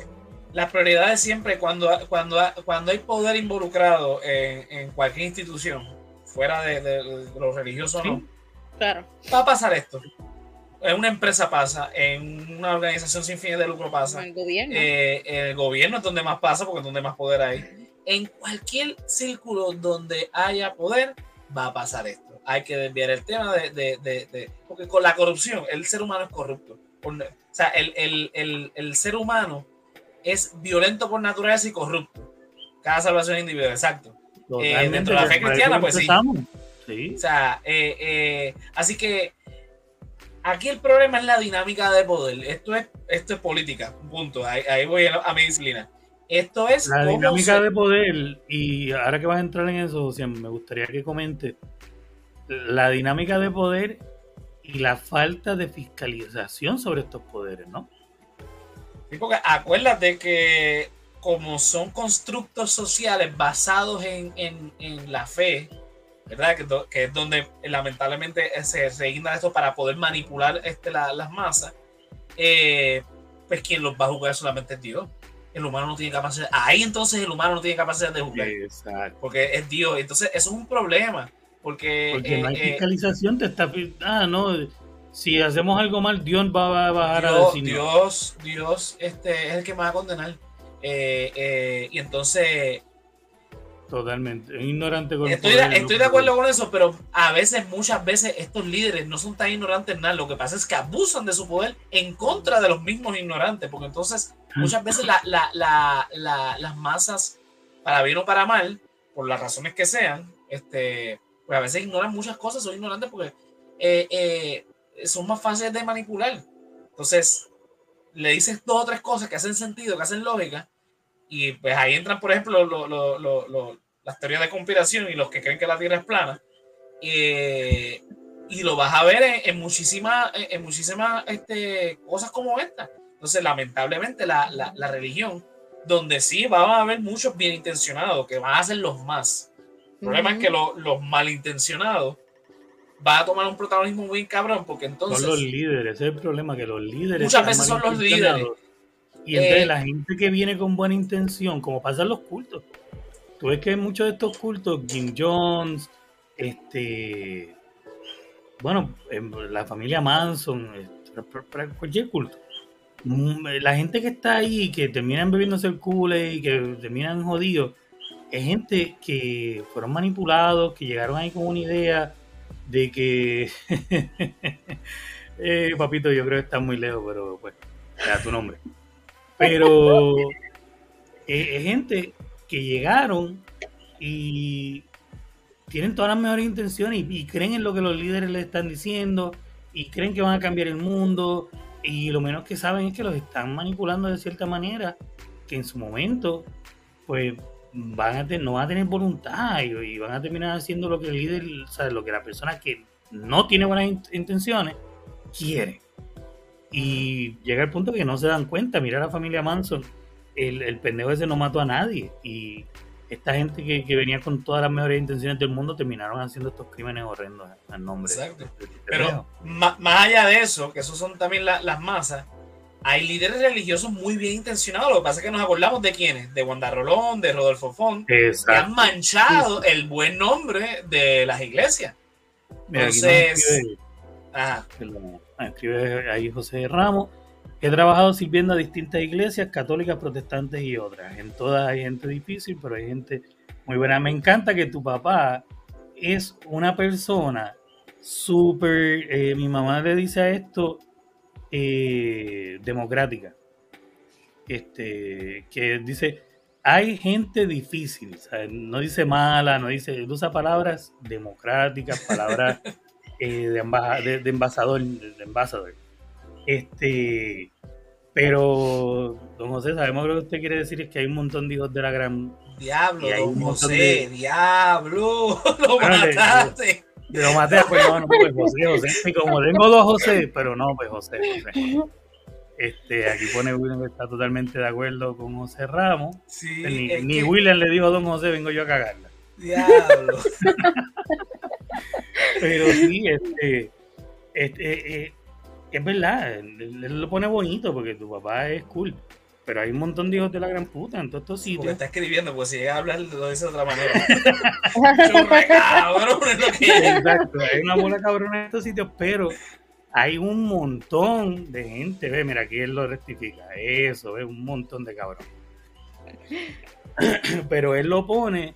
las prioridades siempre cuando, cuando, cuando hay poder involucrado en, cualquier institución, fuera de, de, lo religioso no, claro. va a pasar esto. En una empresa pasa, en una organización sin fines de lucro pasa. En el gobierno. Eh, en el gobierno es donde más pasa porque es donde más poder hay. En cualquier círculo donde haya poder, va a pasar esto. Hay que desviar el tema de, de, de, porque con la corrupción, el ser humano es corrupto. O sea, el, el, el, el ser humano es violento por naturaleza y corrupto. Cada salvación individual, exacto. Eh, dentro de la fe cristiana, pues sí. O sea, eh, eh, así que aquí el problema es la dinámica de poder. Esto es, esto es política, punto. Ahí, voy a, mi disciplina. Esto es la dinámica de poder, y ahora que vas a entrar en eso, me gustaría que comente la dinámica de poder y la falta de fiscalización sobre estos poderes, ¿no? porque acuérdate que como son constructos sociales basados en, la fe, ¿verdad? Que, es donde lamentablemente se, se esto para poder manipular este, las masas, eh, pues quien los va a jugar solamente es Dios. El humano no tiene capacidad. Ahí entonces el humano no tiene capacidad de jugar. Exacto. Porque es Dios. Entonces eso es un problema. Porque, porque no hay eh, fiscalización, te está. Ah, no si hacemos algo mal, Dios va a bajar Dios, a decir Dios, Dios este, es el que me va a condenar. Eh, eh, y entonces. Totalmente, es ignorante con Estoy, de, estoy de acuerdo con eso, pero a veces, muchas veces, estos líderes no son tan ignorantes nada. Lo que pasa es que abusan de su poder en contra de los mismos ignorantes, porque entonces muchas veces la, la, la, las masas, para bien o para mal, por las razones que sean, este, pues a veces ignoran muchas cosas, son ignorantes porque eh, son más fáciles de manipular. Entonces, le dices dos o tres cosas que hacen sentido, que hacen lógica, y pues ahí entran, por ejemplo, las teorías de conspiración y los que creen que la Tierra es plana. y lo vas a ver en, muchísimas, en muchísimas este, cosas como esta. Entonces, lamentablemente, la, la, religión, donde sí va a haber muchos bien intencionados, que van a ser los más. El problema es que los malintencionados va a tomar un protagonismo muy cabrón, porque entonces. Son los líderes, ese es el problema, que los líderes. Muchas veces son los líderes. Y entonces eh, la gente que viene con buena intención, como pasa en los cultos. Tú ves que muchos de estos cultos, Jim Jones, este. Bueno, la familia Manson, cualquier culto. Mm, la gente que está ahí, que terminan bebiéndose el culo y que terminan jodidos, es gente que fueron manipulados, que llegaron ahí con una idea de que, (laughs) eh, papito, yo creo que está muy lejos, pero pues, da tu nombre. Pero (laughs) es gente que llegaron y tienen todas las mejores intenciones y, creen en lo que los líderes les están diciendo y creen que van a cambiar el mundo y lo menos que saben es que los están manipulando de cierta manera que en su momento pues van a no van a tener voluntad y, van a terminar haciendo lo que el líder, o sea, lo que la persona que no tiene buenas intenciones quiere. Y llega el punto que no se dan cuenta. Mira la familia Manson, el, el pendejo ese no mató a nadie. Y esta gente que, venía con todas las mejores intenciones del mundo terminaron haciendo estos crímenes horrendos en nombre. Exacto. Pero más, allá de eso, que esos son también las masas, hay líderes religiosos muy bien intencionados. Lo que pasa es que nos acordamos de quiénes, de Wanda Rolón, de Rodolfo Font, que han manchado el buen nombre de las iglesias. Entonces, escribe ahí José Ramos He trabajado sirviendo a distintas iglesias, católicas, protestantes y otras. En todas hay gente difícil, pero hay gente muy buena. Me encanta que tu papá es una persona súper, eh, mi mamá le dice a esto, eh, democrática. Este, que dice, hay gente difícil, no dice mala, no dice, usa palabras democráticas, palabras (laughs) eh, de, de, embajador, de embajador. Este, pero, don José, sabemos lo que usted quiere decir es que hay un montón de hijos de la gran. Diablo, don José, diablo, (laughs) lo mataste. lo maté, pues no, no, pues José, José. Y como tengo dos José, pero no, pues José, Este, aquí pone William que está totalmente de acuerdo con José Ramos. Sí, ni, ni William le dijo a don José, vengo yo a cagarla. Diablo. (laughs) pero sí, este, este eh, es verdad, él, lo pone bonito porque tu papá es cool. Pero hay un montón de hijos de la gran puta en todos estos sitios. Porque está escribiendo, pues si llega a hablar, lo dice de otra manera. (laughs) Churra, cabrón, es lo que Exacto, hay una bola cabrona en estos sitios, pero hay un montón de gente. Ve, mira, aquí él lo rectifica. Eso, ve, un montón de cabrón. (clears throat) Pero él lo pone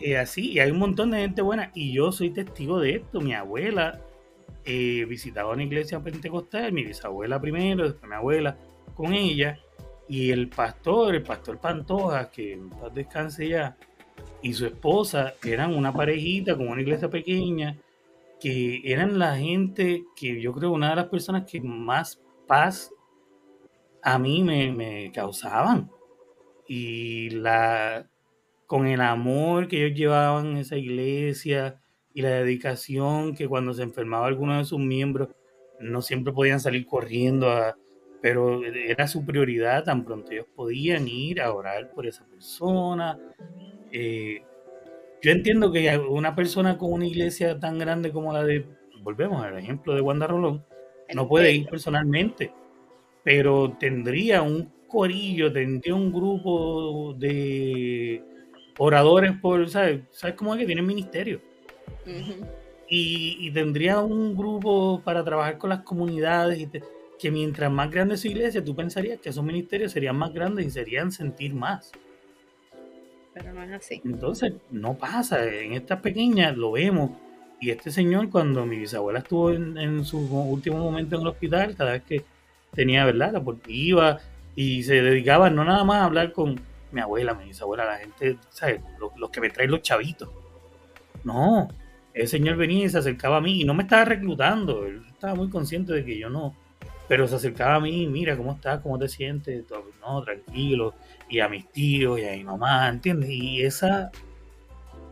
eh, así, y hay un montón de gente buena. Y yo soy testigo de esto. Mi abuela eh, visitaba una iglesia pentecostal, mi bisabuela primero, después mi abuela con ella, y el pastor, el pastor Pantoja, que en paz descanse ya, y su esposa eran una parejita con una iglesia pequeña, que eran la gente que yo creo una de las personas que más paz a mí me, me causaban. Y la con el amor que ellos llevaban en esa iglesia, y la dedicación que cuando se enfermaba alguno de sus miembros no siempre podían salir corriendo, a, pero era su prioridad, tan pronto ellos podían ir a orar por esa persona. Eh, yo entiendo que una persona con una iglesia tan grande como la de, volvemos al ejemplo de Wanda Rolón, no puede ir personalmente, pero tendría un corillo, tendría un grupo de oradores por, ¿sabes? ¿Sabes cómo es que tienen ministerio? y, tendría un grupo para trabajar con las comunidades y que mientras más grande su iglesia, tú pensarías que esos ministerios serían más grandes y serían sentir más. Pero no es así. Entonces, no pasa. En estas pequeñas lo vemos. Y este señor, cuando mi bisabuela estuvo en, su último momento en el hospital, cada vez que tenía, ¿verdad? La iba y se dedicaba no nada más a hablar con mi abuela, mi bisabuela, la gente, ¿sabes? Los, que me traen los chavitos. No, el señor venía y se acercaba a mí y no me estaba reclutando, él estaba muy consciente de que yo no, pero se acercaba a mí, mira, ¿cómo estás? ¿Cómo te sientes? No, tranquilo, y a mis tíos y a mi mamá, ¿entiendes? Y esa,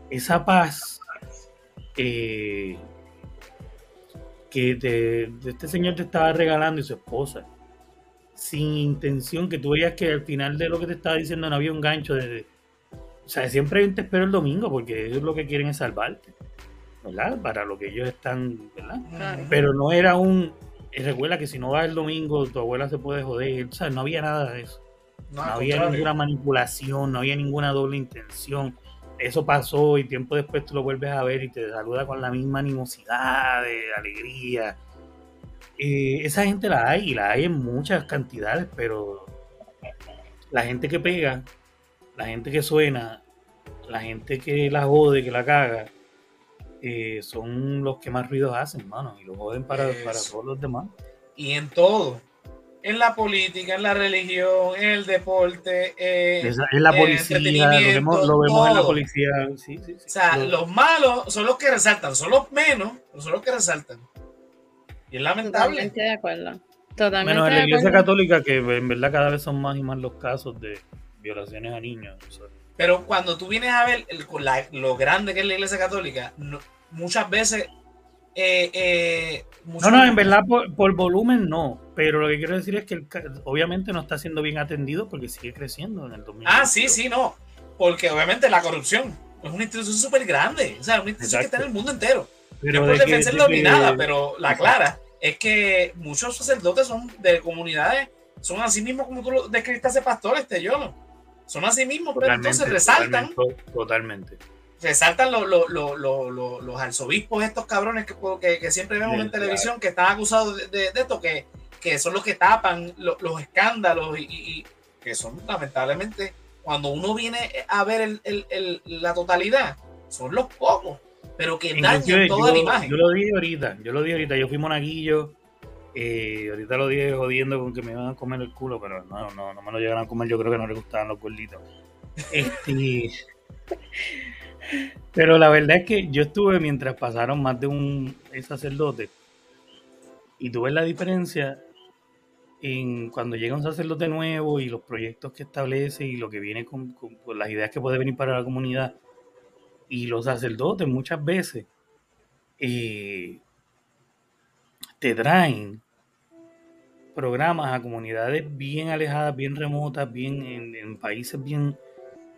esa paz que este señor te estaba regalando y su esposa, sin intención, que tú veías que al final de lo que te estaba diciendo no había un gancho de... O sea, siempre te espero el domingo porque ellos lo que quieren es salvarte. ¿verdad? Para lo que ellos están, ¿verdad? Pero no era un, eh, recuerda que si no vas el domingo, tu abuela se puede joder, o sea, no había nada de eso. No, había ninguna manipulación, no había ninguna doble intención. Eso pasó y tiempo después tú lo vuelves a ver y te saluda con la misma animosidad, de alegría. Eh, esa gente la hay y la hay en muchas cantidades, pero la gente que pega, la gente que suena, la gente que la jode, que la caga, eh, son los que más ruidos hacen, mano, y lo joden para, para todos los demás. Y en todo, en la política, en la religión, en el deporte, en la policía, lo vemos, en la policía. Sí, sí, o sea, los malos son los que resaltan, son los menos, son los que resaltan. Y es lamentable. Totalmente de acuerdo. Totalmente Menos en la iglesia católica, que en verdad cada vez son más y más los casos de violaciones a niños. Pero cuando tú vienes a ver lo grande que es la iglesia católica, muchas veces eh, eh, no, no, en verdad por, volumen no, pero lo que quiero decir es que obviamente no está siendo bien atendido porque sigue creciendo en el 2000. Ah, sí, sí, no, porque obviamente la corrupción es una institución súper grande, o sea, una institución que está en el mundo entero. Pero no puedo defenderlo ni nada, pero la clara es que muchos sacerdotes son de comunidades, son así mismos como tú lo describiste hace pastor, este yo, son así mismos, pero entonces resaltan. totalmente resaltan los, los, arzobispos, estos cabrones que, que, siempre vemos en televisión, que están acusados de, esto, que, que, son los que tapan los, escándalos y, que son lamentablemente, cuando uno viene a ver el, la totalidad, son los pocos, pero que dañan toda la imagen. Yo lo dije ahorita, yo lo dije ahorita, yo fui monaguillo. Eh, ahorita lo dije jodiendo con que me iban a comer el culo, pero no, no, no me lo llegaron a comer. Yo creo que no les gustaban los gorditos. Este, (laughs) Pero la verdad es que yo estuve mientras pasaron más de un sacerdote y tuve la diferencia en cuando llega un sacerdote nuevo y los proyectos que establece y lo que viene con, las ideas que puede venir para la comunidad. Y los sacerdotes muchas veces eh, te traen programas a comunidades bien alejadas, bien remotas, bien en países bien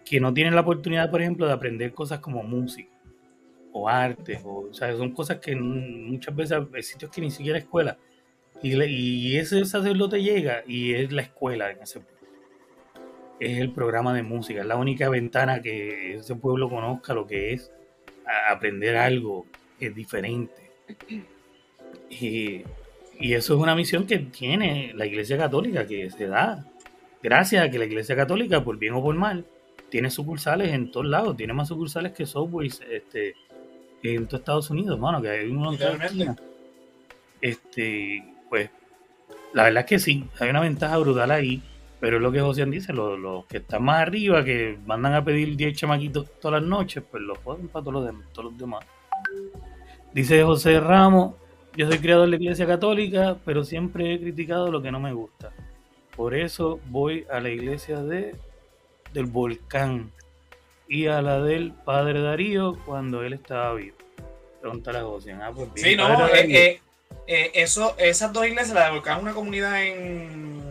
que no tienen la oportunidad, por ejemplo, de aprender cosas como música o arte, o, sea, son cosas que muchas veces hay sitios que ni siquiera escuela. Y, y ese sacerdote llega y es la escuela en ese pueblo. Es el programa de música, es la única ventana que ese pueblo conozca lo que es aprender algo que es diferente. (clears throat) Y, y eso es una misión que tiene la Iglesia Católica, que se da. Gracias a que la Iglesia Católica, por bien o por mal, tiene sucursales en todos lados, tiene más sucursales que Subway este, en todo Estados Unidos, mano, que hay uno en Este, pues, la verdad es que sí, hay una ventaja brutal ahí, pero es lo que José dice, los, que están más arriba, que mandan a pedir 10 chamaquitos todas las noches, pues los ponen para todos los, todos los demás. Dice José Ramos, yo soy criado en la iglesia católica, pero siempre he criticado lo que no me gusta. Por eso voy a la iglesia de del volcán y a la del padre Darío cuando él estaba vivo. Pregunta la José. Ah, pues sí, no, eh, eh, eh, eso, esas dos iglesias, la del volcán es una comunidad en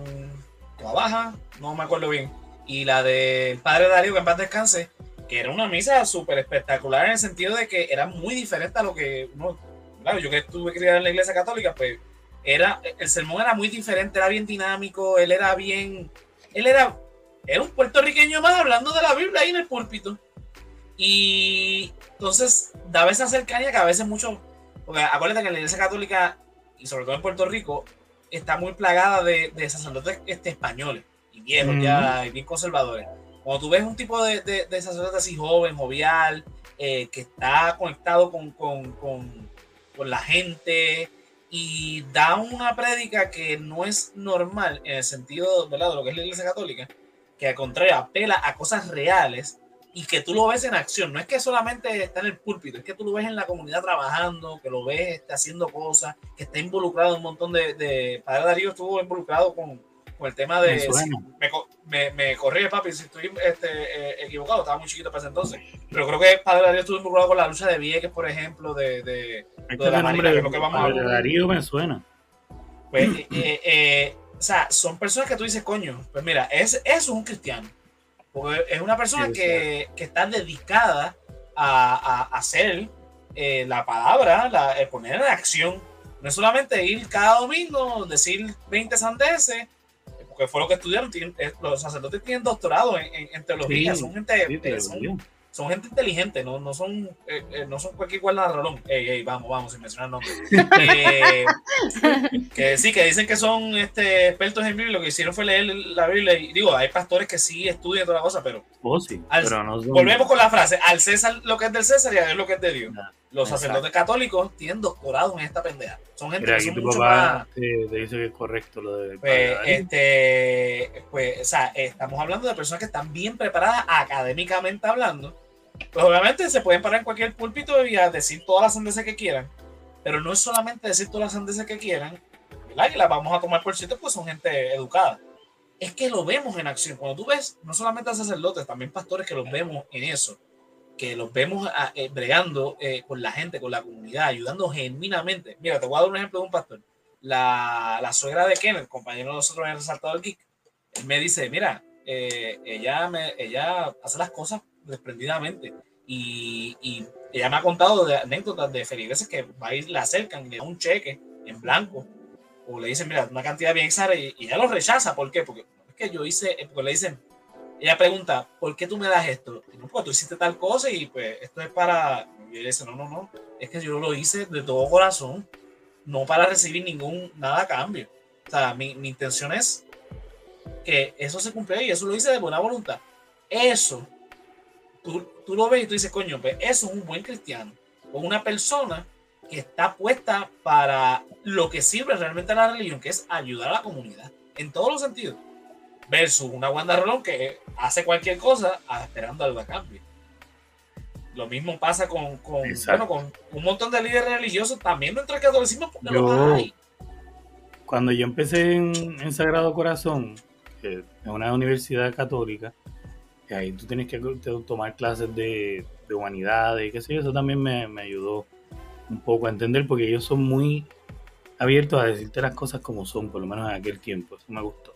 Baja, no me acuerdo bien, y la del padre Darío, que en paz descanse, que era una misa súper espectacular en el sentido de que era muy diferente a lo que uno, claro, yo que estuve criado en la iglesia católica, pues era, el sermón era muy diferente, era bien dinámico, él era bien, él era era un puertorriqueño más hablando de la Biblia ahí en el púlpito. Y entonces daba esa cercanía que a veces mucho, porque acuérdate que la iglesia católica, y sobre todo en Puerto Rico, está muy plagada de, de sacerdotes este, españoles y viejos ya, y bien conservadores. Cuando tú ves un tipo de, de, sacerdote así joven, jovial, eh, que está conectado con, con, con, con la gente, y da una prédica que no es normal en el sentido ¿verdad? de lo que es la iglesia católica, que al contrario apela a cosas reales y que tú lo ves en acción. No es que solamente está en el púlpito, es que tú lo ves en la comunidad trabajando, que lo ves está haciendo cosas, que está involucrado en un montón de... de... Padre Darío estuvo involucrado con, con el tema de... Me, me, me, corrige, papi, si estoy este, eh, equivocado, estaba muy chiquito para ese entonces. Pero creo que Padre Darío estuvo involucrado con la lucha de Vieques, por ejemplo, de, de, de la Marina, lo que vamos a hablar. Darío me suena. Pues, eh, eh o sea, son personas que tú dices, coño, pues mira, es, es un cristiano. Porque es una persona que, que, está dedicada a, a hacer eh, la palabra, la, poner en acción. No es solamente ir cada domingo, decir 20 sandeces, porque fue lo que estudiaron. Eh, los sacerdotes tienen doctorado en, en, teología, son gente, son gente inteligente, no, no son eh, eh, no son cualquier cual rolón. Ey, ey, vamos, vamos, sin mencionar nombres. (laughs) eh, que sí, que dicen que son este, expertos en Biblia, lo que hicieron fue leer la Biblia. Y digo, hay pastores que sí estudian toda la cosa, pero. Oh, sí, volvemos con la frase: al César lo que es del César y a Dios lo que es de Dios. Los sacerdotes católicos tienen doctorado en esta pendeja. Son gente que son mucho más. Te, dice que es correcto lo de. Pues, este, pues, o sea, estamos hablando de personas que están bien preparadas académicamente hablando. Pues obviamente se pueden parar en cualquier púlpito y a decir todas las sandeces que quieran. Pero no es solamente decir todas las sandeces que quieran, ¿verdad? Y las vamos a tomar por cierto, pues son gente educada. Es que lo vemos en acción. Cuando tú ves, no solamente a sacerdotes, también pastores que los vemos en eso que los vemos ah, eh, bregando eh, con la gente, con la comunidad, ayudando genuinamente. Mira, te voy a dar un ejemplo de un pastor. La, la suegra de Kenneth, compañero de nosotros en el Resaltado del Geek, él me dice, mira, eh, ella, me, ella hace las cosas desprendidamente y, y, ella me ha contado de anécdotas de feligreses que va a ir, le acercan y le un cheque en blanco o le dicen, mira, una cantidad bien exagerada y, ella lo rechaza. ¿Por qué? Porque es que yo hice, porque le dicen, ella pregunta, ¿por qué tú me das esto? Y no, pues tú hiciste tal cosa y pues esto es para... Y él dice, no, no, no, es que yo lo hice de todo corazón, no para recibir ningún, nada a cambio. O sea, mi, mi intención es que eso se cumple y eso lo hice de buena voluntad. Eso, tú, tú lo ves y tú dices, coño, pues eso es un buen cristiano. O una persona que está puesta para lo que sirve realmente a la religión, que es ayudar a la comunidad, en todos los sentidos versus una Wanda Rolón que hace cualquier cosa esperando algo a cambio. Lo mismo pasa con, con, con un montón de líderes religiosos también dentro del catolicismo porque lo hay. Cuando yo empecé en, Sagrado Corazón, en una universidad católica, que ahí tú tienes que tomar clases de, de humanidades y qué sé yo, eso también me, me ayudó un poco a entender porque ellos son muy abiertos a decirte las cosas como son, por lo menos en aquel tiempo, eso me gustó.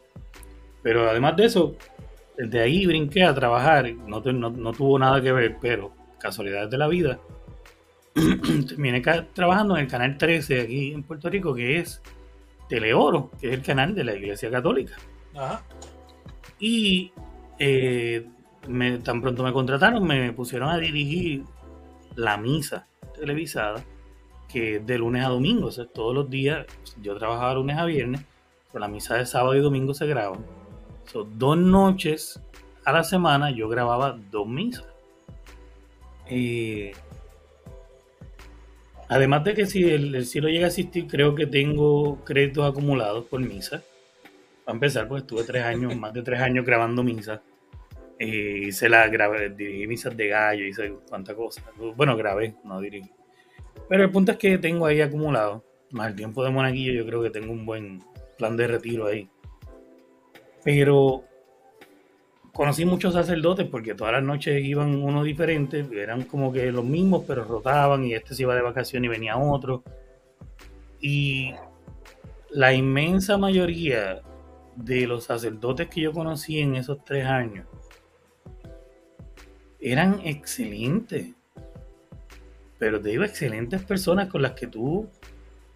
Pero además de eso, desde ahí brinqué a trabajar, no, no, tuvo nada que ver, pero casualidades de la vida, (clears throat) terminé trabajando en el canal 13 aquí en Puerto Rico, que es Teleoro, que es el canal de la Iglesia Católica. Y eh, tan pronto me contrataron, me pusieron a dirigir la misa televisada, que es de lunes a domingo, o sea, todos los días, yo trabajaba lunes a viernes, pero la misa de sábado y domingo se graba dos noches a la semana yo grababa dos misas. además de que si el, cielo llega a existir, creo que tengo créditos acumulados por misa. Para empezar, pues estuve tres años, (laughs) más de tres años grabando misas. Eh, hice la grabé, dirigí misas de gallo, hice cuánta cosa. Bueno, grabé, no dirigí. Pero el punto es que tengo ahí acumulado, más el tiempo de monaguillo, yo creo que tengo un buen plan de retiro ahí. Pero conocí muchos sacerdotes porque todas las noches iban uno diferente, eran como que los mismos, pero rotaban y este se iba de vacaciones y venía otro. Y la inmensa mayoría de los sacerdotes que yo conocí en esos tres años eran excelentes. Pero te digo, excelentes personas con las que tú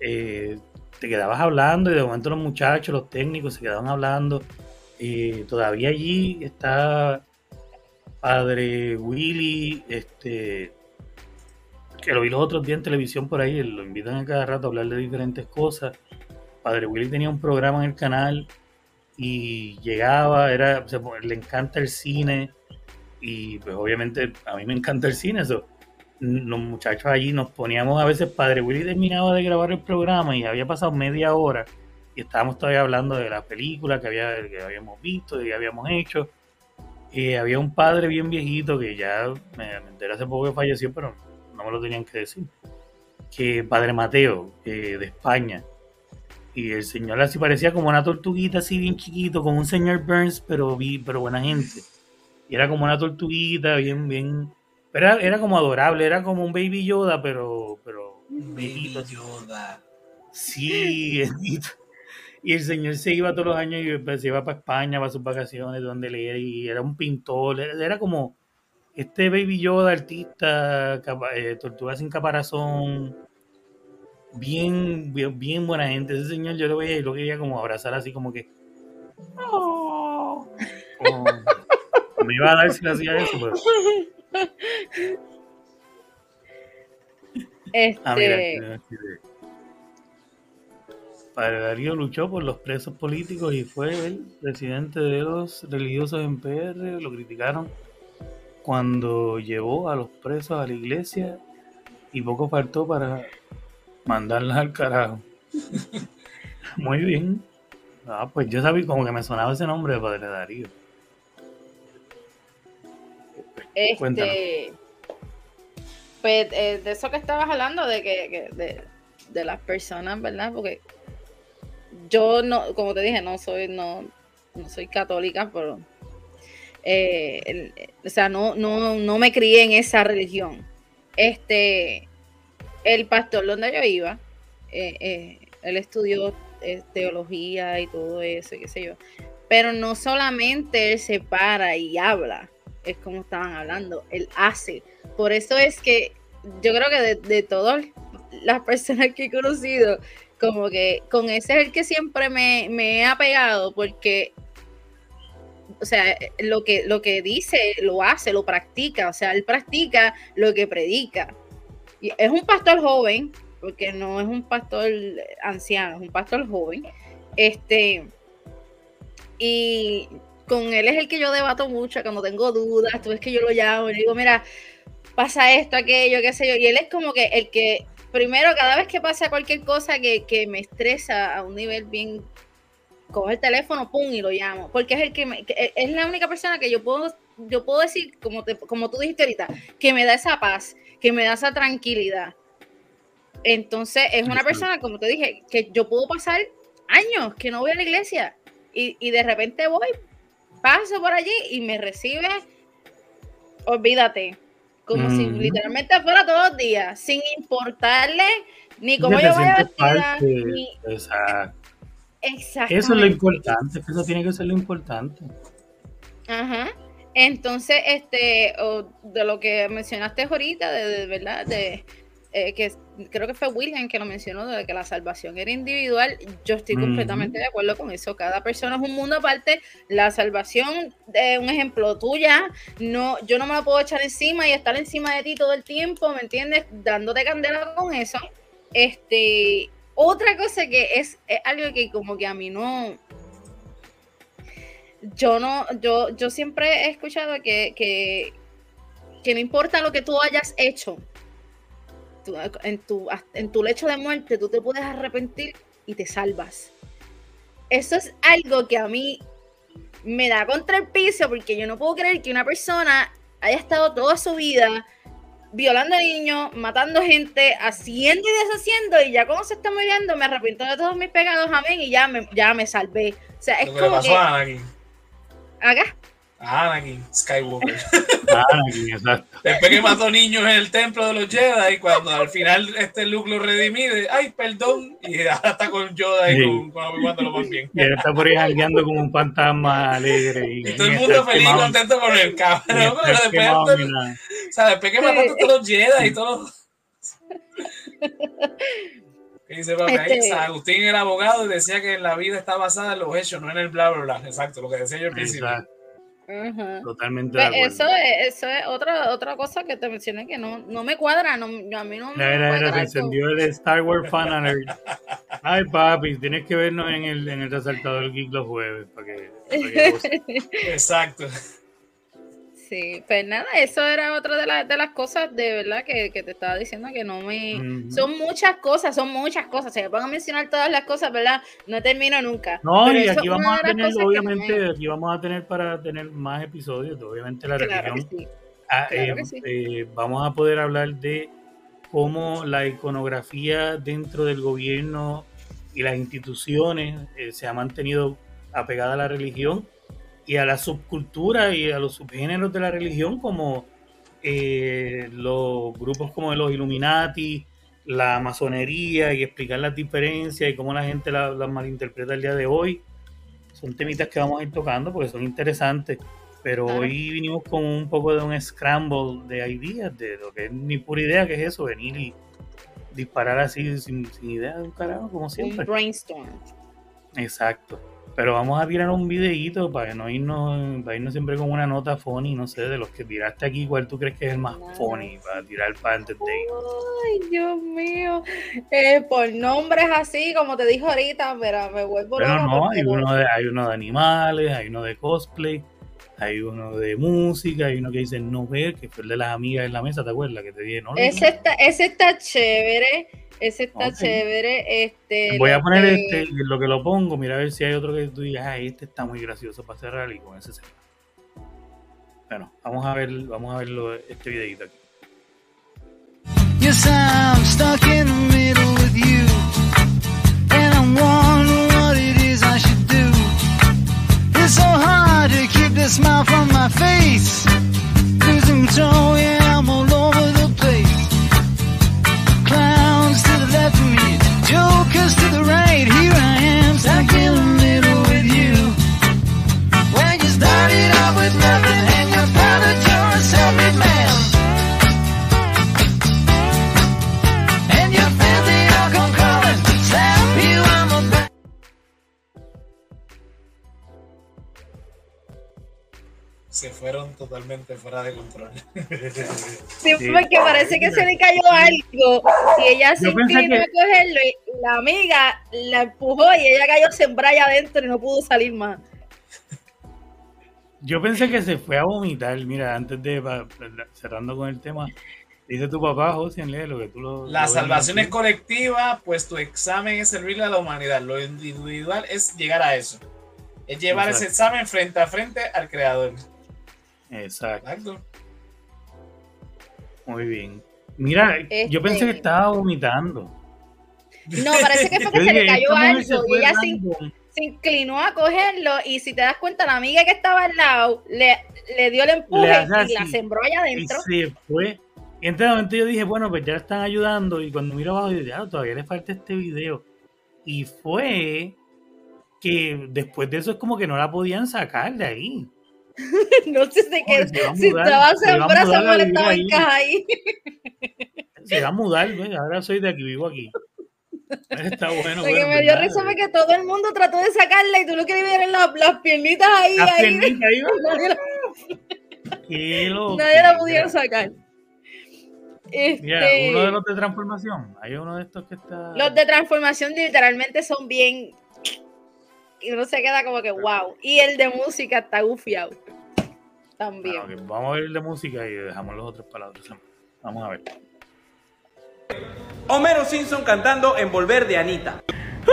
eh, te quedabas hablando y de momento los muchachos, los técnicos se quedaban hablando eh, todavía allí está Padre Willy, este, que lo vi los otros días en televisión por ahí, lo invitan a cada rato a hablar de diferentes cosas. Padre Willy tenía un programa en el canal y llegaba, era, le encanta el cine y pues obviamente a mí me encanta el cine, eso. Los muchachos allí nos poníamos a veces, Padre Willy terminaba de grabar el programa y había pasado media hora y estábamos todavía hablando de la película que, había, que habíamos visto, y que habíamos hecho. Y había un padre bien viejito que ya me, enteré hace poco que falleció, pero no me lo tenían que decir. Que Padre Mateo, de España. Y el señor así parecía como una tortuguita así bien chiquito, como un señor Burns, pero, pero buena gente. Y era como una tortuguita bien, bien... Pero era, era como adorable, era como un Baby Yoda, pero... pero baby Yoda. Sí, Y el señor se iba todos los años y pues, se iba para España, para sus vacaciones, donde leía, y era un pintor, era, como este Baby Yoda, artista, eh, tortuga sin caparazón, bien, bien, buena gente. Ese señor yo lo veía y lo quería como abrazar así como que... Oh". me iba a dar si hacía eso, pero... (laughs) Este... Ah, mira, Padre Darío luchó por los presos políticos y fue el presidente de los religiosos en PR. Lo criticaron cuando llevó a los presos a la iglesia y poco faltó para mandarlas al carajo. (laughs) Muy bien. Ah, pues yo sabía como que me sonaba ese nombre de Padre Darío. Este, pues eh, de eso que estabas hablando, de que, de, de, las personas, ¿verdad? Porque yo no, como te dije, no soy, no, no soy católica, pero eh, o sea, no, no, no me crié en esa religión. Este, el pastor donde yo iba, eh, eh, él estudió teología y todo eso, qué sé yo. Pero no solamente él se para y habla, es como estaban hablando, él hace. Por eso es que yo creo que de, de todas las personas que he conocido, como que con ese es el que siempre me, me he apegado, porque o sea, lo que, lo que dice, lo hace, lo practica, o sea, él practica lo que predica. Y es un pastor joven, porque no es un pastor anciano, es un pastor joven. Este, y con él es el que yo debato mucho cuando tengo dudas, tú ves que yo lo llamo y le digo, mira, pasa esto, aquello, qué sé yo, y él es como que el que, primero, cada vez que pasa cualquier cosa que, que me estresa a un nivel bien coge el teléfono, pum, y lo llamo, porque es el que, me, es la única persona que yo puedo, yo puedo decir, como, te, como tú dijiste ahorita, que me da esa paz, que me da esa tranquilidad. Entonces, es una persona, como te dije, que yo puedo pasar años que no voy a la iglesia. Y, y de repente voy, paso por allí y me recibe, olvídate, como si literalmente fuera todos los días, sin importarle ni cómo yo vaya a ni, Exacto eso es lo importante, eso tiene que ser lo importante. Ajá. Entonces, este, de lo que mencionaste ahorita, de, verdad, de eh, que creo que fue William que lo mencionó, de que la salvación era individual, yo estoy completamente de acuerdo con eso. Cada persona es un mundo aparte. La salvación, de un ejemplo tuya, no, yo no me la puedo echar encima y estar encima de ti todo el tiempo, ¿me entiendes? Dándote candela con eso. Este, otra cosa que es, algo que como que a mí no, yo no, yo, yo siempre he escuchado que, que, no importa lo que tú hayas hecho, en, tu, en tu lecho de muerte, tú te puedes arrepentir y te salvas. Eso es algo que a mí me da contra el piso porque yo no puedo creer que una persona haya estado toda su vida violando niños, matando gente, haciendo y deshaciendo, y ya como se está muriendo, me arrepiento de todos mis pecados, amén, y ya me, ya me salvé. O sea, es como pasó a Anakin. ¿Acá? Anakin Skywalker. (laughs) Anakin, exacto. Después que mató niños en el templo de los Jedi, y cuando al final este Luke lo redimide, ay, perdón, y (laughs) ahora está con Yoda y con, con Obi-Wan lo más bien. Y él está por ahí jangueando como un fantasma alegre. Y, todo el mundo feliz y contento con el cabrón, pero después... O sea, después que mataste a todos los Jedi y todos (laughs) dice, este... Agustín era abogado y decía que la vida está basada en los hechos, no en el bla, bla, bla. Exacto, lo que decía yo al principio. Totalmente. Pues eso, es, eso es otra, otra cosa que te mencioné que no, no me cuadra. No, a mí no me era, se encendió el Star Wars Fan Alert. Ay, papi, tienes que vernos en el, en el resaltador Geek los jueves. Para que, (laughs) Exacto. Sí, pues nada, eso era otra de, de las cosas de verdad que, te estaba diciendo que no me... Son muchas cosas, son muchas cosas. Se me van a mencionar todas las cosas, ¿verdad? No termino nunca. No, y aquí vamos a tener, obviamente, aquí vamos a tener para tener más episodios, obviamente la religión. Ah, eh, eh, vamos a poder hablar de cómo la iconografía dentro del gobierno y las instituciones eh, se ha mantenido apegada a la religión y a la subcultura y a los subgéneros de la religión como eh, los grupos como los Illuminati, la masonería y explicar las diferencias y cómo la gente las la malinterpreta el día de hoy. Son temitas que vamos a ir tocando porque son interesantes, pero hoy vinimos con un poco de un scramble de ideas, de lo que es ni pura idea que es eso, venir y disparar así sin, sin idea de un carajo, como siempre. brainstorm. Exacto. Pero vamos a tirar un videíto para no irnos, para irnos siempre con una nota funny, no sé, de los que tiraste aquí, ¿cuál tú crees que es el más funny para tirar para antes de Ay, Dios mío. Eh, por nombres así, como te dije ahorita, pero me vuelvo Pero no, hay uno, de, hay uno de animales, hay uno de cosplay, hay uno de música, hay uno que dice no ver, que fue el de las amigas en la mesa, ¿te acuerdas? Que te dije, no. Ese está, ese está chévere, ese está chévere. Este, Voy a poner este, lo que lo pongo, mira a ver si hay otro que tú digas, ah, este está muy gracioso para cerrar y con ese se Bueno, vamos a ver, vamos a verlo, este videito aquí. Yes, I'm stuck in the middle with you. And I'm wondering what it is I should do. It's so hard to keep the smile from my face. Losing control, yeah, I'm se fueron totalmente fuera de control. (laughs) Sí, porque parece que se le cayó algo y ella se inclinó a cogerlo y la amiga la empujó y ella cayó sembrada adentro y no pudo salir más. Yo pensé que se fue a vomitar, mira, antes de cerrando con el tema, dice tu papá, José, lee lo que tú lo... La salvación es colectiva, pues tu examen es servirle a la humanidad, lo individual es llegar a eso, es llevar ese examen frente a frente al creador. Exacto. Muy bien. Mira, yo pensé que este estaba vomitando. No, parece que fue que (laughs) se le cayó algo y ella se, inclinó a cogerlo y si te das cuenta, la amiga que estaba al lado le, le dio el empuje y la sembró allá adentro. Y se fue. Y entonces yo dije, bueno, pues ya están ayudando y cuando miro abajo dije, ah, todavía le falta este video. Y fue que después de eso es como que no la podían sacar de ahí. (laughs) no sé si, que, si estaba sembrada, Samuel estaba en caja ahí. Se va a mudar, güey. ahora soy de aquí, vivo aquí. Está bueno. Lo que me dio risa fue que todo el mundo trató de sacarla y tú lo que vieron las, las piernitas ahí. Las ahí. piernitas ahí. (laughs) Nadie, la, nadie la pudieron sacar. Este, Mira, uno de los de transformación. Hay uno de estos que está. Los de transformación literalmente son bien y uno se queda como que wow. Y el de música está gufiado. También. Ah, vamos a ver el de música y dejamos los otros para la otra Vamos a ver. Homero Simpson cantando Envolver de Anita.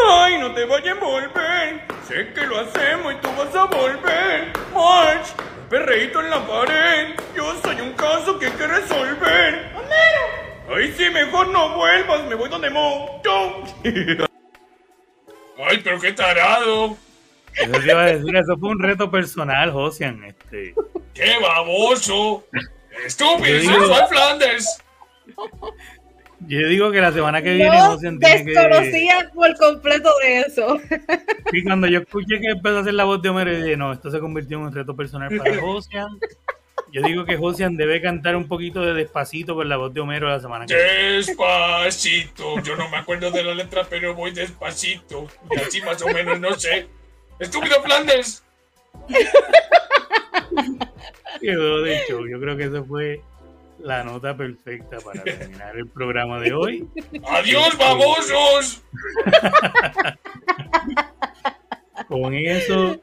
Ay, no te vayas a envolver. Sé que lo hacemos y tú vas a volver. March, un perreíto en la pared. Yo soy un caso que hay que resolver. Homero. Ay, sí, mejor no vuelvas. Me voy donde Mo. (laughs) Ay, pero qué tarado. Eso te iba a decir, eso fue un reto personal, Josian. Este. ¡Qué baboso! ¡Estúpido! ¡Soy Flanders! Yo digo que la semana que viene no Josian tiene que. desconocía por completo de eso. Y cuando yo escuché que empezó a hacer la voz de Homero, dije, no, esto se convirtió en un reto personal para (laughs) Josian. Yo digo que Josian debe cantar un poquito de despacito con la voz de Homero la semana que viene. Despacito. Yo no me acuerdo de la letra, pero voy despacito. Y así más o menos no sé. ¡Estúpido Flanders! Quedó de hecho. Yo creo que esa fue la nota perfecta para terminar el programa de hoy. ¡Adiós, babosos! Con eso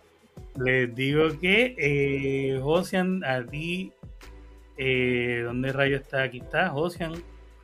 les digo que, eh, Josian, a ti, eh, ¿dónde rayo está? Aquí está, Josian,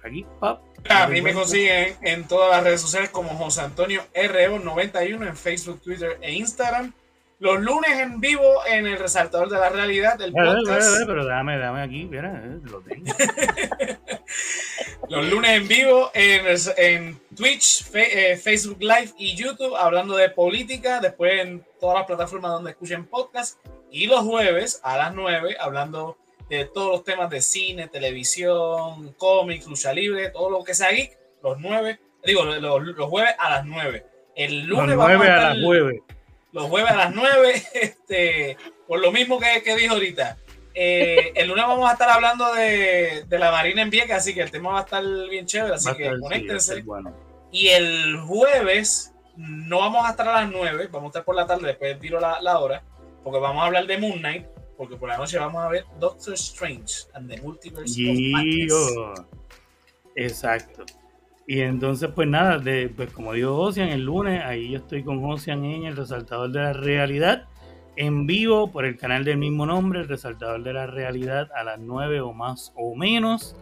aquí, pop. A mí me consiguen en todas las redes sociales como José Antonio RO91 en Facebook, Twitter e Instagram. Los lunes en vivo en el Resaltador de la Realidad del podcast. pero dame, dame aquí, mira, eh, lo tengo. (laughs) Los lunes en vivo en, Twitch, eh, Facebook Live y YouTube hablando de política. Después en todas las plataformas donde escuchen podcast. Y los jueves a las 9 hablando de todos los temas de cine, televisión, cómics, lucha libre, todo lo que sea geek. Los 9, digo, los, jueves a las 9. El lunes los 9 a, a, las 9 los jueves a las 9, (laughs) este, por lo mismo que, que dijo ahorita. Eh, el lunes vamos a estar hablando de, de, la Marina en Vieques, así que el tema va a estar bien chévere, así que conéctense. Y el jueves no vamos a estar a las 9, vamos a estar por la tarde, después tiro la, la hora, porque vamos a hablar de Moon Knight, porque por la noche vamos a ver Doctor Strange and the Multiverse of Exacto. Y entonces, pues nada, de, pues como dijo Ocean, el lunes, ahí yo estoy con Ocean en el resaltador de la realidad. en vivo por el canal del mismo nombre, el resaltador de la realidad, a las 9 o más o menos.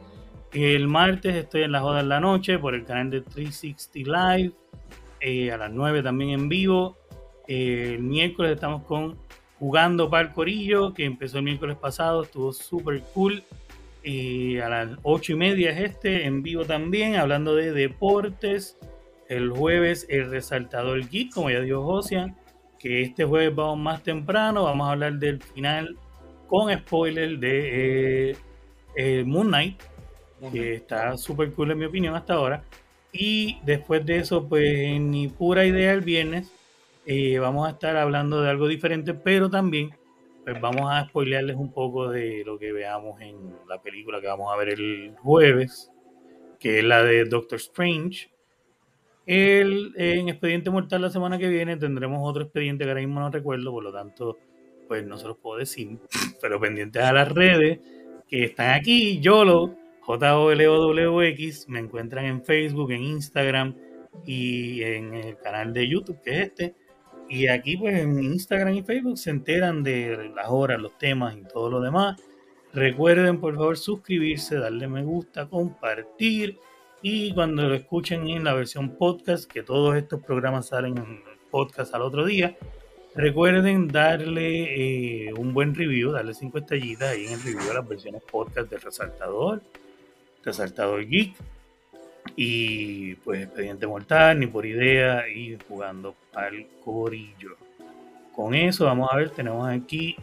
El martes estoy en la joda en la noche por el canal de 360 Live, eh, a las 9 también en vivo. el miércoles estamos con Jugando para Corillo, que empezó el miércoles pasado, estuvo súper cool. Y a las 8 y media es este, en vivo también, hablando de deportes. El jueves el resaltador geek, como ya dijo Josian que este jueves vamos más temprano, vamos a hablar del final con spoiler de eh, eh, Que está súper cool en mi opinión hasta ahora. Y después de eso, pues en pura idea el viernes, eh, vamos a estar hablando de algo diferente, pero también pues vamos a spoilearles un poco de lo que veamos en la película que vamos a ver el jueves, que es la de Doctor Strange. El, en Expediente Mortal la semana que viene tendremos otro expediente que ahora mismo no recuerdo, por lo tanto, pues no se los puedo decir, pero pendientes a las redes que están aquí, YOLO, J-O-L-O-W-X, me encuentran en Facebook, en Instagram y en el canal de YouTube, que es este. Y aquí, pues en Instagram y Facebook se enteran de las horas, los temas y todo lo demás. Recuerden, por favor, suscribirse, darle me gusta, compartir y cuando lo escuchen en la versión podcast, que todos estos programas salen en podcast al otro día, recuerden darle eh, un buen review, darle cinco estrellitas ahí en el review de las versiones podcast del Resaltador, Resaltador Geek y pues Expediente Mortal, ni por idea y jugando al corillo. Con eso vamos a ver, tenemos aquí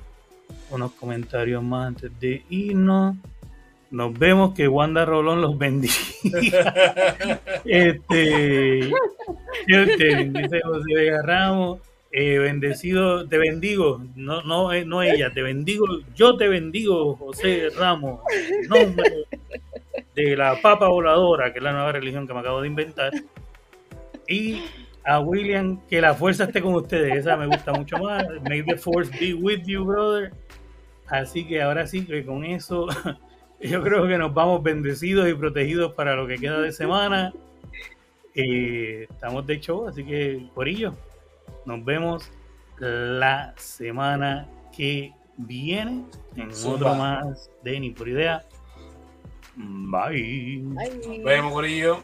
unos comentarios más antes de irnos. Nos vemos que Wanda Rolón los bendiga. (laughs) este, te dice José Vega Ramos, eh, bendecido, te bendigo, no, no, eh, no ella, te bendigo, yo te bendigo, José Ramos, nombre de la papa voladora, que es la nueva religión que me acabo de inventar. Y a William, que la fuerza esté con ustedes, esa me gusta mucho más. May the force be with you, brother. Así que ahora sí, que con eso (laughs) yo creo que nos vamos bendecidos y protegidos para lo que queda de semana. Eh, estamos de show, así que, Corillo, nos vemos la semana que viene en otro más de Ni por Idea. Bye. Bye. Nos vemos, Corillo.